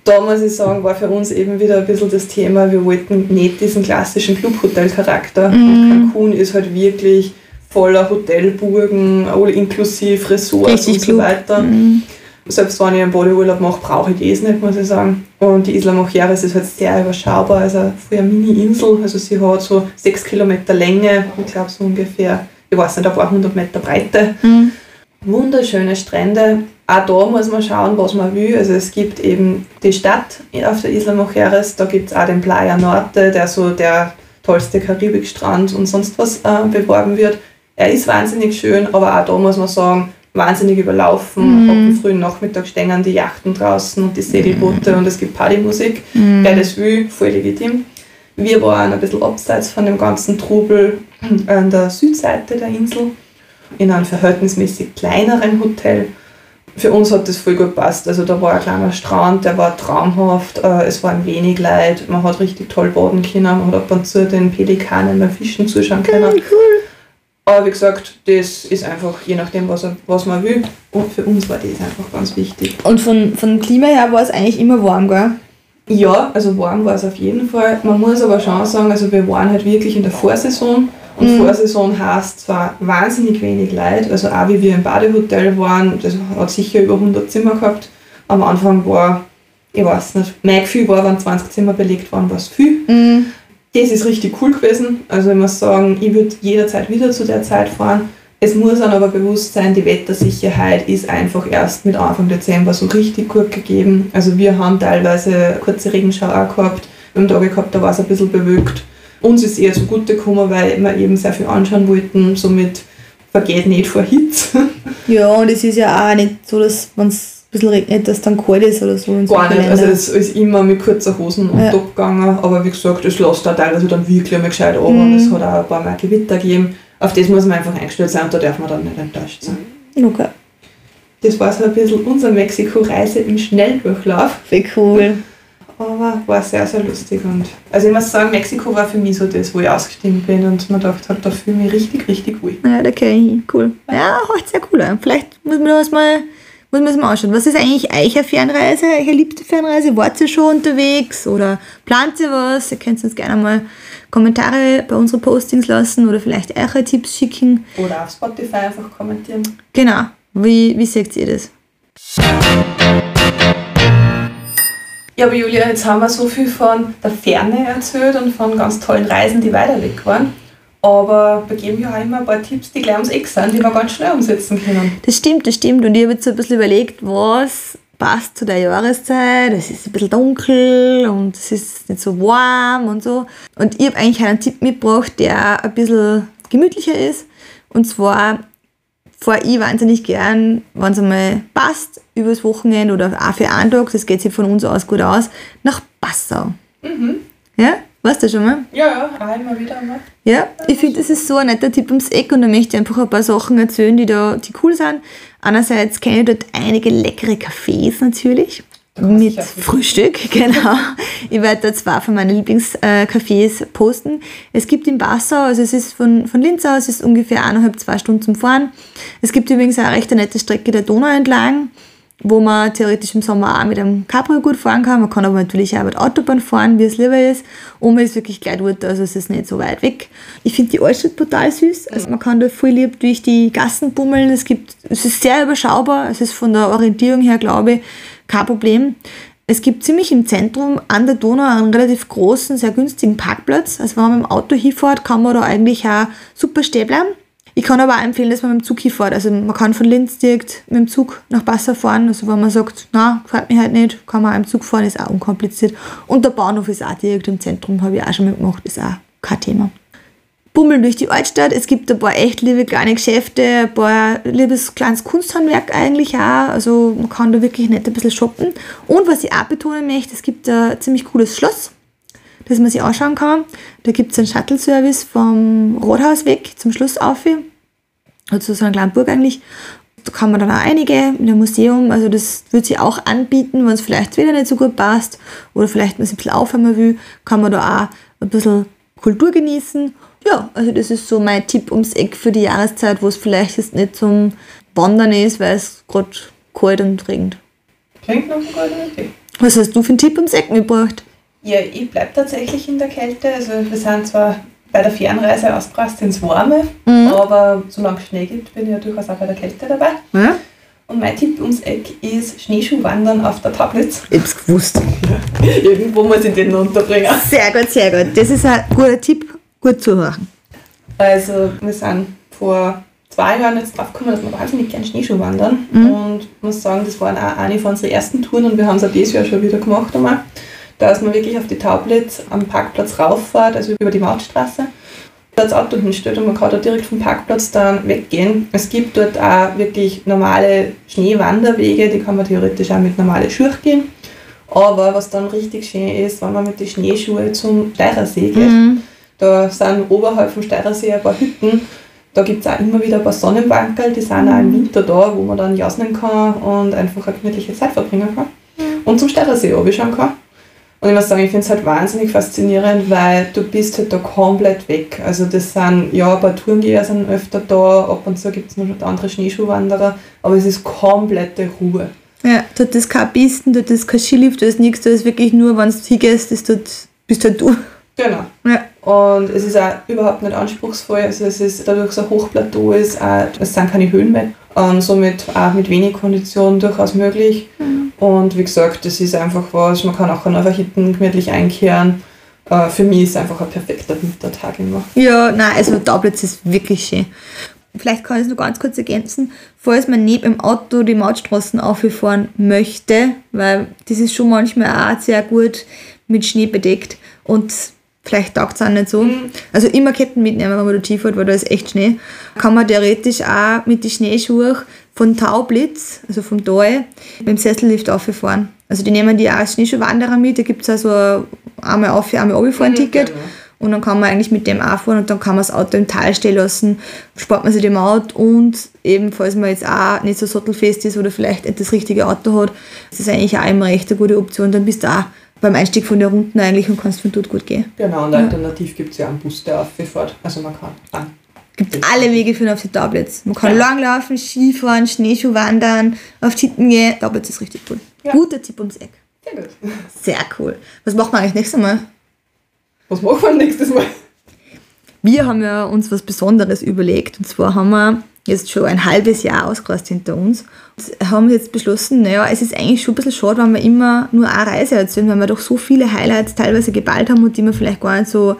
S1: Da muss ich sagen, war für uns eben wieder ein bisschen das Thema, wir wollten nicht diesen klassischen Clubhotel-Charakter. Und Cancun ist halt wirklich voller Hotelburgen, all inklusive Resorts
S2: Richtig
S1: und so weiter.
S2: Mhm.
S1: Selbst wenn ich einen Bodyurlaub mache, brauche ich das nicht, muss ich sagen. Und die Isla Mujeres ist halt sehr überschaubar, also eine Mini-Insel. Also sie hat so sechs Kilometer Länge, ich glaube so ungefähr, ich weiß nicht, ein paar hundert Meter Breite.
S2: Mhm.
S1: Wunderschöne Strände. Auch da muss man schauen, was man will. Also es gibt eben die Stadt auf der Isla Mujeres, da gibt es auch den Playa Norte, der so der tollste Karibikstrand und sonst was äh, beworben wird. Er ist wahnsinnig schön, aber auch da muss man sagen, wahnsinnig überlaufen.
S2: Mhm.
S1: Ab dem frühen Nachmittag stehen die Yachten draußen und die Segelboote und es gibt Partymusik.
S2: Mhm.
S1: Wer das will, voll legitim. Wir waren ein bisschen abseits von dem ganzen Trubel an der Südseite der Insel, in einem verhältnismäßig kleineren Hotel. Für uns hat das voll gut gepasst. Also da war ein kleiner Strand, der war traumhaft, äh, es waren wenig Leute, man hat richtig toll baden können, man hat ab und zu den Pelikanen beim Fischen zuschauen können. Aber wie gesagt, das ist einfach je nachdem, was, er- was man will. Und für uns war das einfach ganz wichtig.
S2: Und von, von Klima her war es eigentlich immer warm, gell?
S1: Ja, also warm war es auf jeden Fall. Man muss aber schon sagen, also wir waren halt wirklich in der Vorsaison. Und
S2: Mhm.
S1: Vorsaison heißt zwar wahnsinnig wenig Leute, also auch wie wir im Badehotel waren, das hat sicher über 100 Zimmer gehabt. Am Anfang war, ich weiß nicht, mein Gefühl war, wenn 20 Zimmer belegt waren, war es viel.
S2: Mhm.
S1: Das ist richtig cool gewesen. Also ich muss sagen, ich würde jederzeit wieder zu der Zeit fahren. Es muss dann aber bewusst sein, die Wettersicherheit ist einfach erst mit Anfang Dezember so richtig gut gegeben. Also wir haben teilweise kurze Regenschau auch gehabt. Wir haben Tage gehabt, da war es ein bisschen bewölkt. Uns ist eher so gut gekommen, weil wir eben sehr viel anschauen wollten. Somit vergeht nicht vor Hitze.
S2: Ja, und es ist ja auch nicht so, dass wenn es bisschen regnet, dass dann kalt ist oder so.
S1: Gar nicht. Also es ist immer mit kurzer Hosen und ja. Top gegangen. Aber wie gesagt, es lässt da teilweise dann wirklich einmal gescheit an mhm. und es hat auch ein paar Mal Gewitter gegeben. Auf das muss man einfach eingestellt sein und da darf man dann nicht enttäuscht sein.
S2: Okay.
S1: Das war so ein bisschen unsere Mexiko-Reise im Schnelldurchlauf.
S2: Wie cool.
S1: Aber war sehr, sehr lustig. Und also ich muss sagen, Mexiko war für mich so das, wo ich ausgestiegen bin und mir gedacht habe, da fühle ich mich richtig, richtig wohl.
S2: Ja, da kenne ich. Cool. Ja, heute sehr cool. Vielleicht muss man das mal, muss man das mal anschauen. Was ist eigentlich eure Fernreise, eure liebste Fernreise? Wart ihr schon unterwegs oder plant ihr was? Ihr könnt uns gerne mal Kommentare bei unseren Postings lassen oder vielleicht eure Tipps schicken.
S1: Oder auf Spotify einfach kommentieren.
S2: Genau. Wie, wie seht ihr das?
S1: Ja, aber Julia, jetzt haben wir so viel von der Ferne erzählt und von ganz tollen Reisen, die weiter weg waren. Aber wir geben ja auch immer ein paar Tipps, die gleich ums Eck sind, die wir ganz schnell umsetzen können.
S2: Das stimmt, das stimmt. Und ich habe jetzt so ein bisschen überlegt, was passt zu der Jahreszeit. Es ist ein bisschen dunkel und es ist nicht so warm und so. Und ich habe eigentlich einen Tipp mitgebracht, der ein bisschen gemütlicher ist. Und zwar fahre ich wahnsinnig gern, wenn es einmal passt, übers Wochenende oder auch für einen Tag, das geht sich von uns aus gut aus, nach Passau. Mhm. Ja? Weißt du schon mal?
S1: Ja, ja, immer wieder mal.
S2: Ja, ich finde, das ist so ein netter Tipp ums Eck und da möchte ich einfach ein paar Sachen erzählen, die da die cool sind. Einerseits kenne ich dort einige leckere Cafés natürlich. Mit Frühstück, [laughs] genau. Ich werde da zwei von meinen Lieblingscafés posten. Es gibt in Passau, also es ist von, von Linz aus, es ist ungefähr eineinhalb, zwei Stunden zum Fahren. Es gibt übrigens auch eine recht nette Strecke der Donau entlang wo man theoretisch im Sommer auch mit einem Cabrio gut fahren kann. Man kann aber natürlich auch mit Autobahn fahren, wie es lieber ist. Und man ist wirklich gleich dort, also es ist nicht so weit weg. Ich finde die Altstadt total süß. Also man kann da voll lieb durch die Gassen bummeln. Es, gibt, es ist sehr überschaubar. Es ist von der Orientierung her, glaube ich, kein Problem. Es gibt ziemlich im Zentrum an der Donau einen relativ großen, sehr günstigen Parkplatz. Also wenn man mit dem Auto hinfährt, kann man da eigentlich auch super stehen bleiben. Ich kann aber auch empfehlen, dass man mit dem Zug hinfährt. Also man kann von Linz direkt mit dem Zug nach Passau fahren. Also wenn man sagt, na, gefällt mir halt nicht, kann man auch im Zug fahren, ist auch unkompliziert. Und der Bahnhof ist auch direkt im Zentrum, habe ich auch schon mal gemacht, ist auch kein Thema. Bummeln durch die Altstadt. Es gibt ein paar echt liebe kleine Geschäfte, ein paar liebes kleines Kunsthandwerk eigentlich auch. Also man kann da wirklich nicht ein bisschen shoppen. Und was ich auch betonen möchte, es gibt ein ziemlich cooles Schloss das man sich anschauen kann. Da gibt es einen Shuttle-Service vom Rathaus weg zum Schluss auf. Also so eine kleine Burg eigentlich. Da kann man dann auch einige in einem Museum, also das wird sich auch anbieten, wenn es vielleicht wieder nicht so gut passt oder vielleicht man sich ein bisschen aufhören will, kann man da auch ein bisschen Kultur genießen. Ja, also das ist so mein Tipp ums Eck für die Jahreszeit, wo es vielleicht jetzt nicht zum Wandern ist, weil es gerade kalt und regnet.
S1: Klingt nach einer guten Idee.
S2: Was hast du für einen Tipp ums Eck mitgebracht?
S1: Ja, ich bleibe tatsächlich in der Kälte. Also wir sind zwar bei der Fernreise ausgerast ins Warme, mhm. aber solange es Schnee gibt, bin ich ja durchaus auch bei der Kälte dabei. Ja. Und mein Tipp ums Eck ist Schneeschuhwandern auf der Tablitz.
S2: Ich hab's gewusst. [laughs]
S1: Irgendwo muss ich den unterbringen.
S2: Sehr gut, sehr gut. Das ist ein guter Tipp, gut zu hören.
S1: Also wir sind vor zwei Jahren jetzt drauf gekommen, dass wir wahnsinnig gerne Schneeschuh wandern. Mhm. Und muss sagen, das waren auch eine von unseren ersten Touren und wir haben es auch dieses Jahr schon wieder gemacht einmal dass man wirklich auf die Tablets am Parkplatz rauffährt, also über die Mautstraße, das Auto hinstellt und man kann da direkt vom Parkplatz dann weggehen. Es gibt dort auch wirklich normale Schneewanderwege, die kann man theoretisch auch mit normalen Schuhen gehen. Aber was dann richtig schön ist, wenn man mit den Schneeschuhen zum Steirersee geht, mhm. da sind oberhalb vom Steirersee ein paar Hütten. Da gibt es auch immer wieder ein paar Sonnenbankerl, die sind mhm. auch im Winter da, wo man dann jasnen kann und einfach eine gemütliche Zeit verbringen kann. Mhm. Und zum Steirersee schauen kann. Und ich muss sagen, ich finde es halt wahnsinnig faszinierend, weil du bist halt da komplett weg. Also das sind, ja, ein paar Tourengeher sind öfter da, ab und zu gibt es noch andere Schneeschuhwanderer, aber es ist komplette Ruhe.
S2: Ja, dort ist kein Pisten, dort ist kein Skilift, da ist nichts, da ist wirklich nur, wenn du hingehst, ist dort, bist halt du.
S1: Genau. Ja. Und es ist auch überhaupt nicht anspruchsvoll, also es ist, dadurch so ein Hochplateau ist, auch, es sind keine Höhen mehr, ähm, somit auch mit wenig Konditionen durchaus möglich. Mhm. Und wie gesagt, das ist einfach was, man kann auch einfach hinten gemütlich einkehren. äh, für mich ist es einfach ein perfekter Wintertag immer.
S2: Ja, nein, also Taublitz ist wirklich schön. Vielleicht kann ich es noch ganz kurz ergänzen, falls man neben dem Auto die Mautstraßen auffahren möchte, weil das ist schon manchmal auch sehr gut mit Schnee bedeckt und vielleicht taugt es auch nicht so.
S1: Mhm.
S2: Also immer Ketten mitnehmen, wenn man da Ski fährt, weil da ist echt Schnee. Kann man theoretisch auch mit den Schneeschuhen von Taublitz, also vom Tal, mit dem Sessellift auffahren. Also die nehmen die auch als Schneeschuhwanderer mit, da gibt es also ein einmal auf, einmal runterfahren Ticket.
S1: genau.
S2: Und dann kann man eigentlich mit dem auch fahren und dann kann man das Auto im Tal stehen lassen, spart man sich die Maut und eben, falls man jetzt auch nicht so sattelfest ist oder vielleicht nicht das richtige Auto hat, ist das eigentlich auch immer echt eine gute Option. Dann bist du auch beim Einstieg von der Runden eigentlich und kannst von dort gut gehen.
S1: Genau, und alternativ gibt es ja einen Bus, der auffährt. Also man kann an.
S2: Gibt alle Wege führen auf die Tablets. Man kann
S1: Ja.
S2: langlaufen, Skifahren, Schneeschuh wandern, auf Titten gehen. Tablets ist richtig cool.
S1: Ja.
S2: Guter Tipp ums Eck.
S1: Sehr gut.
S2: Sehr cool. Was machen wir eigentlich nächstes Mal?
S1: Was machen wir nächstes Mal?
S2: Wir haben ja uns was Besonderes überlegt. Und zwar haben wir jetzt schon ein halbes Jahr ausgereist hinter uns. Und haben jetzt beschlossen, naja, es ist eigentlich schon ein bisschen schade, wenn wir immer nur eine Reise erzählen, weil wir doch so viele Highlights teilweise geballt haben und die wir vielleicht gar nicht so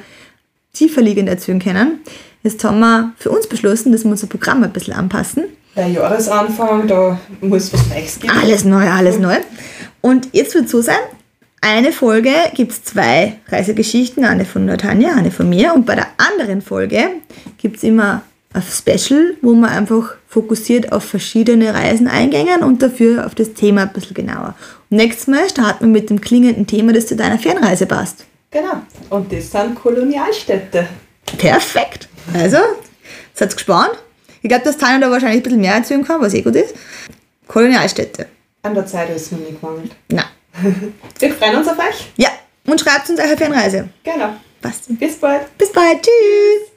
S2: tiefer liegend erzählen können. Jetzt haben wir für uns beschlossen, dass wir unser Programm ein bisschen anpassen.
S1: Der Jahresanfang, da muss was Neues geben.
S2: Alles neu, alles neu. Und jetzt wird so sein, eine Folge gibt es zwei Reisegeschichten, eine von der Tanja, eine von mir. Und bei der anderen Folge gibt es immer ein Special, wo man einfach fokussiert auf verschiedene Reisen eingängen und dafür auf das Thema ein bisschen genauer. Und nächstes Mal starten wir mit dem klingenden Thema, das zu deiner Fernreise passt.
S1: Genau. Und das sind Kolonialstädte.
S2: Perfekt. Also, seid gespannt. Ich glaube, dass Tanja da wahrscheinlich ein bisschen mehr erzählen kann, was eh gut ist. Kolonialstädte.
S1: An der Zeit ist es noch nicht gemangelt.
S2: Na. [laughs]
S1: Wir freuen uns auf euch.
S2: Ja, und schreibt uns eure Fernreise.
S1: Genau.
S2: Passt.
S1: Bis bald.
S2: Bis bald. Tschüss.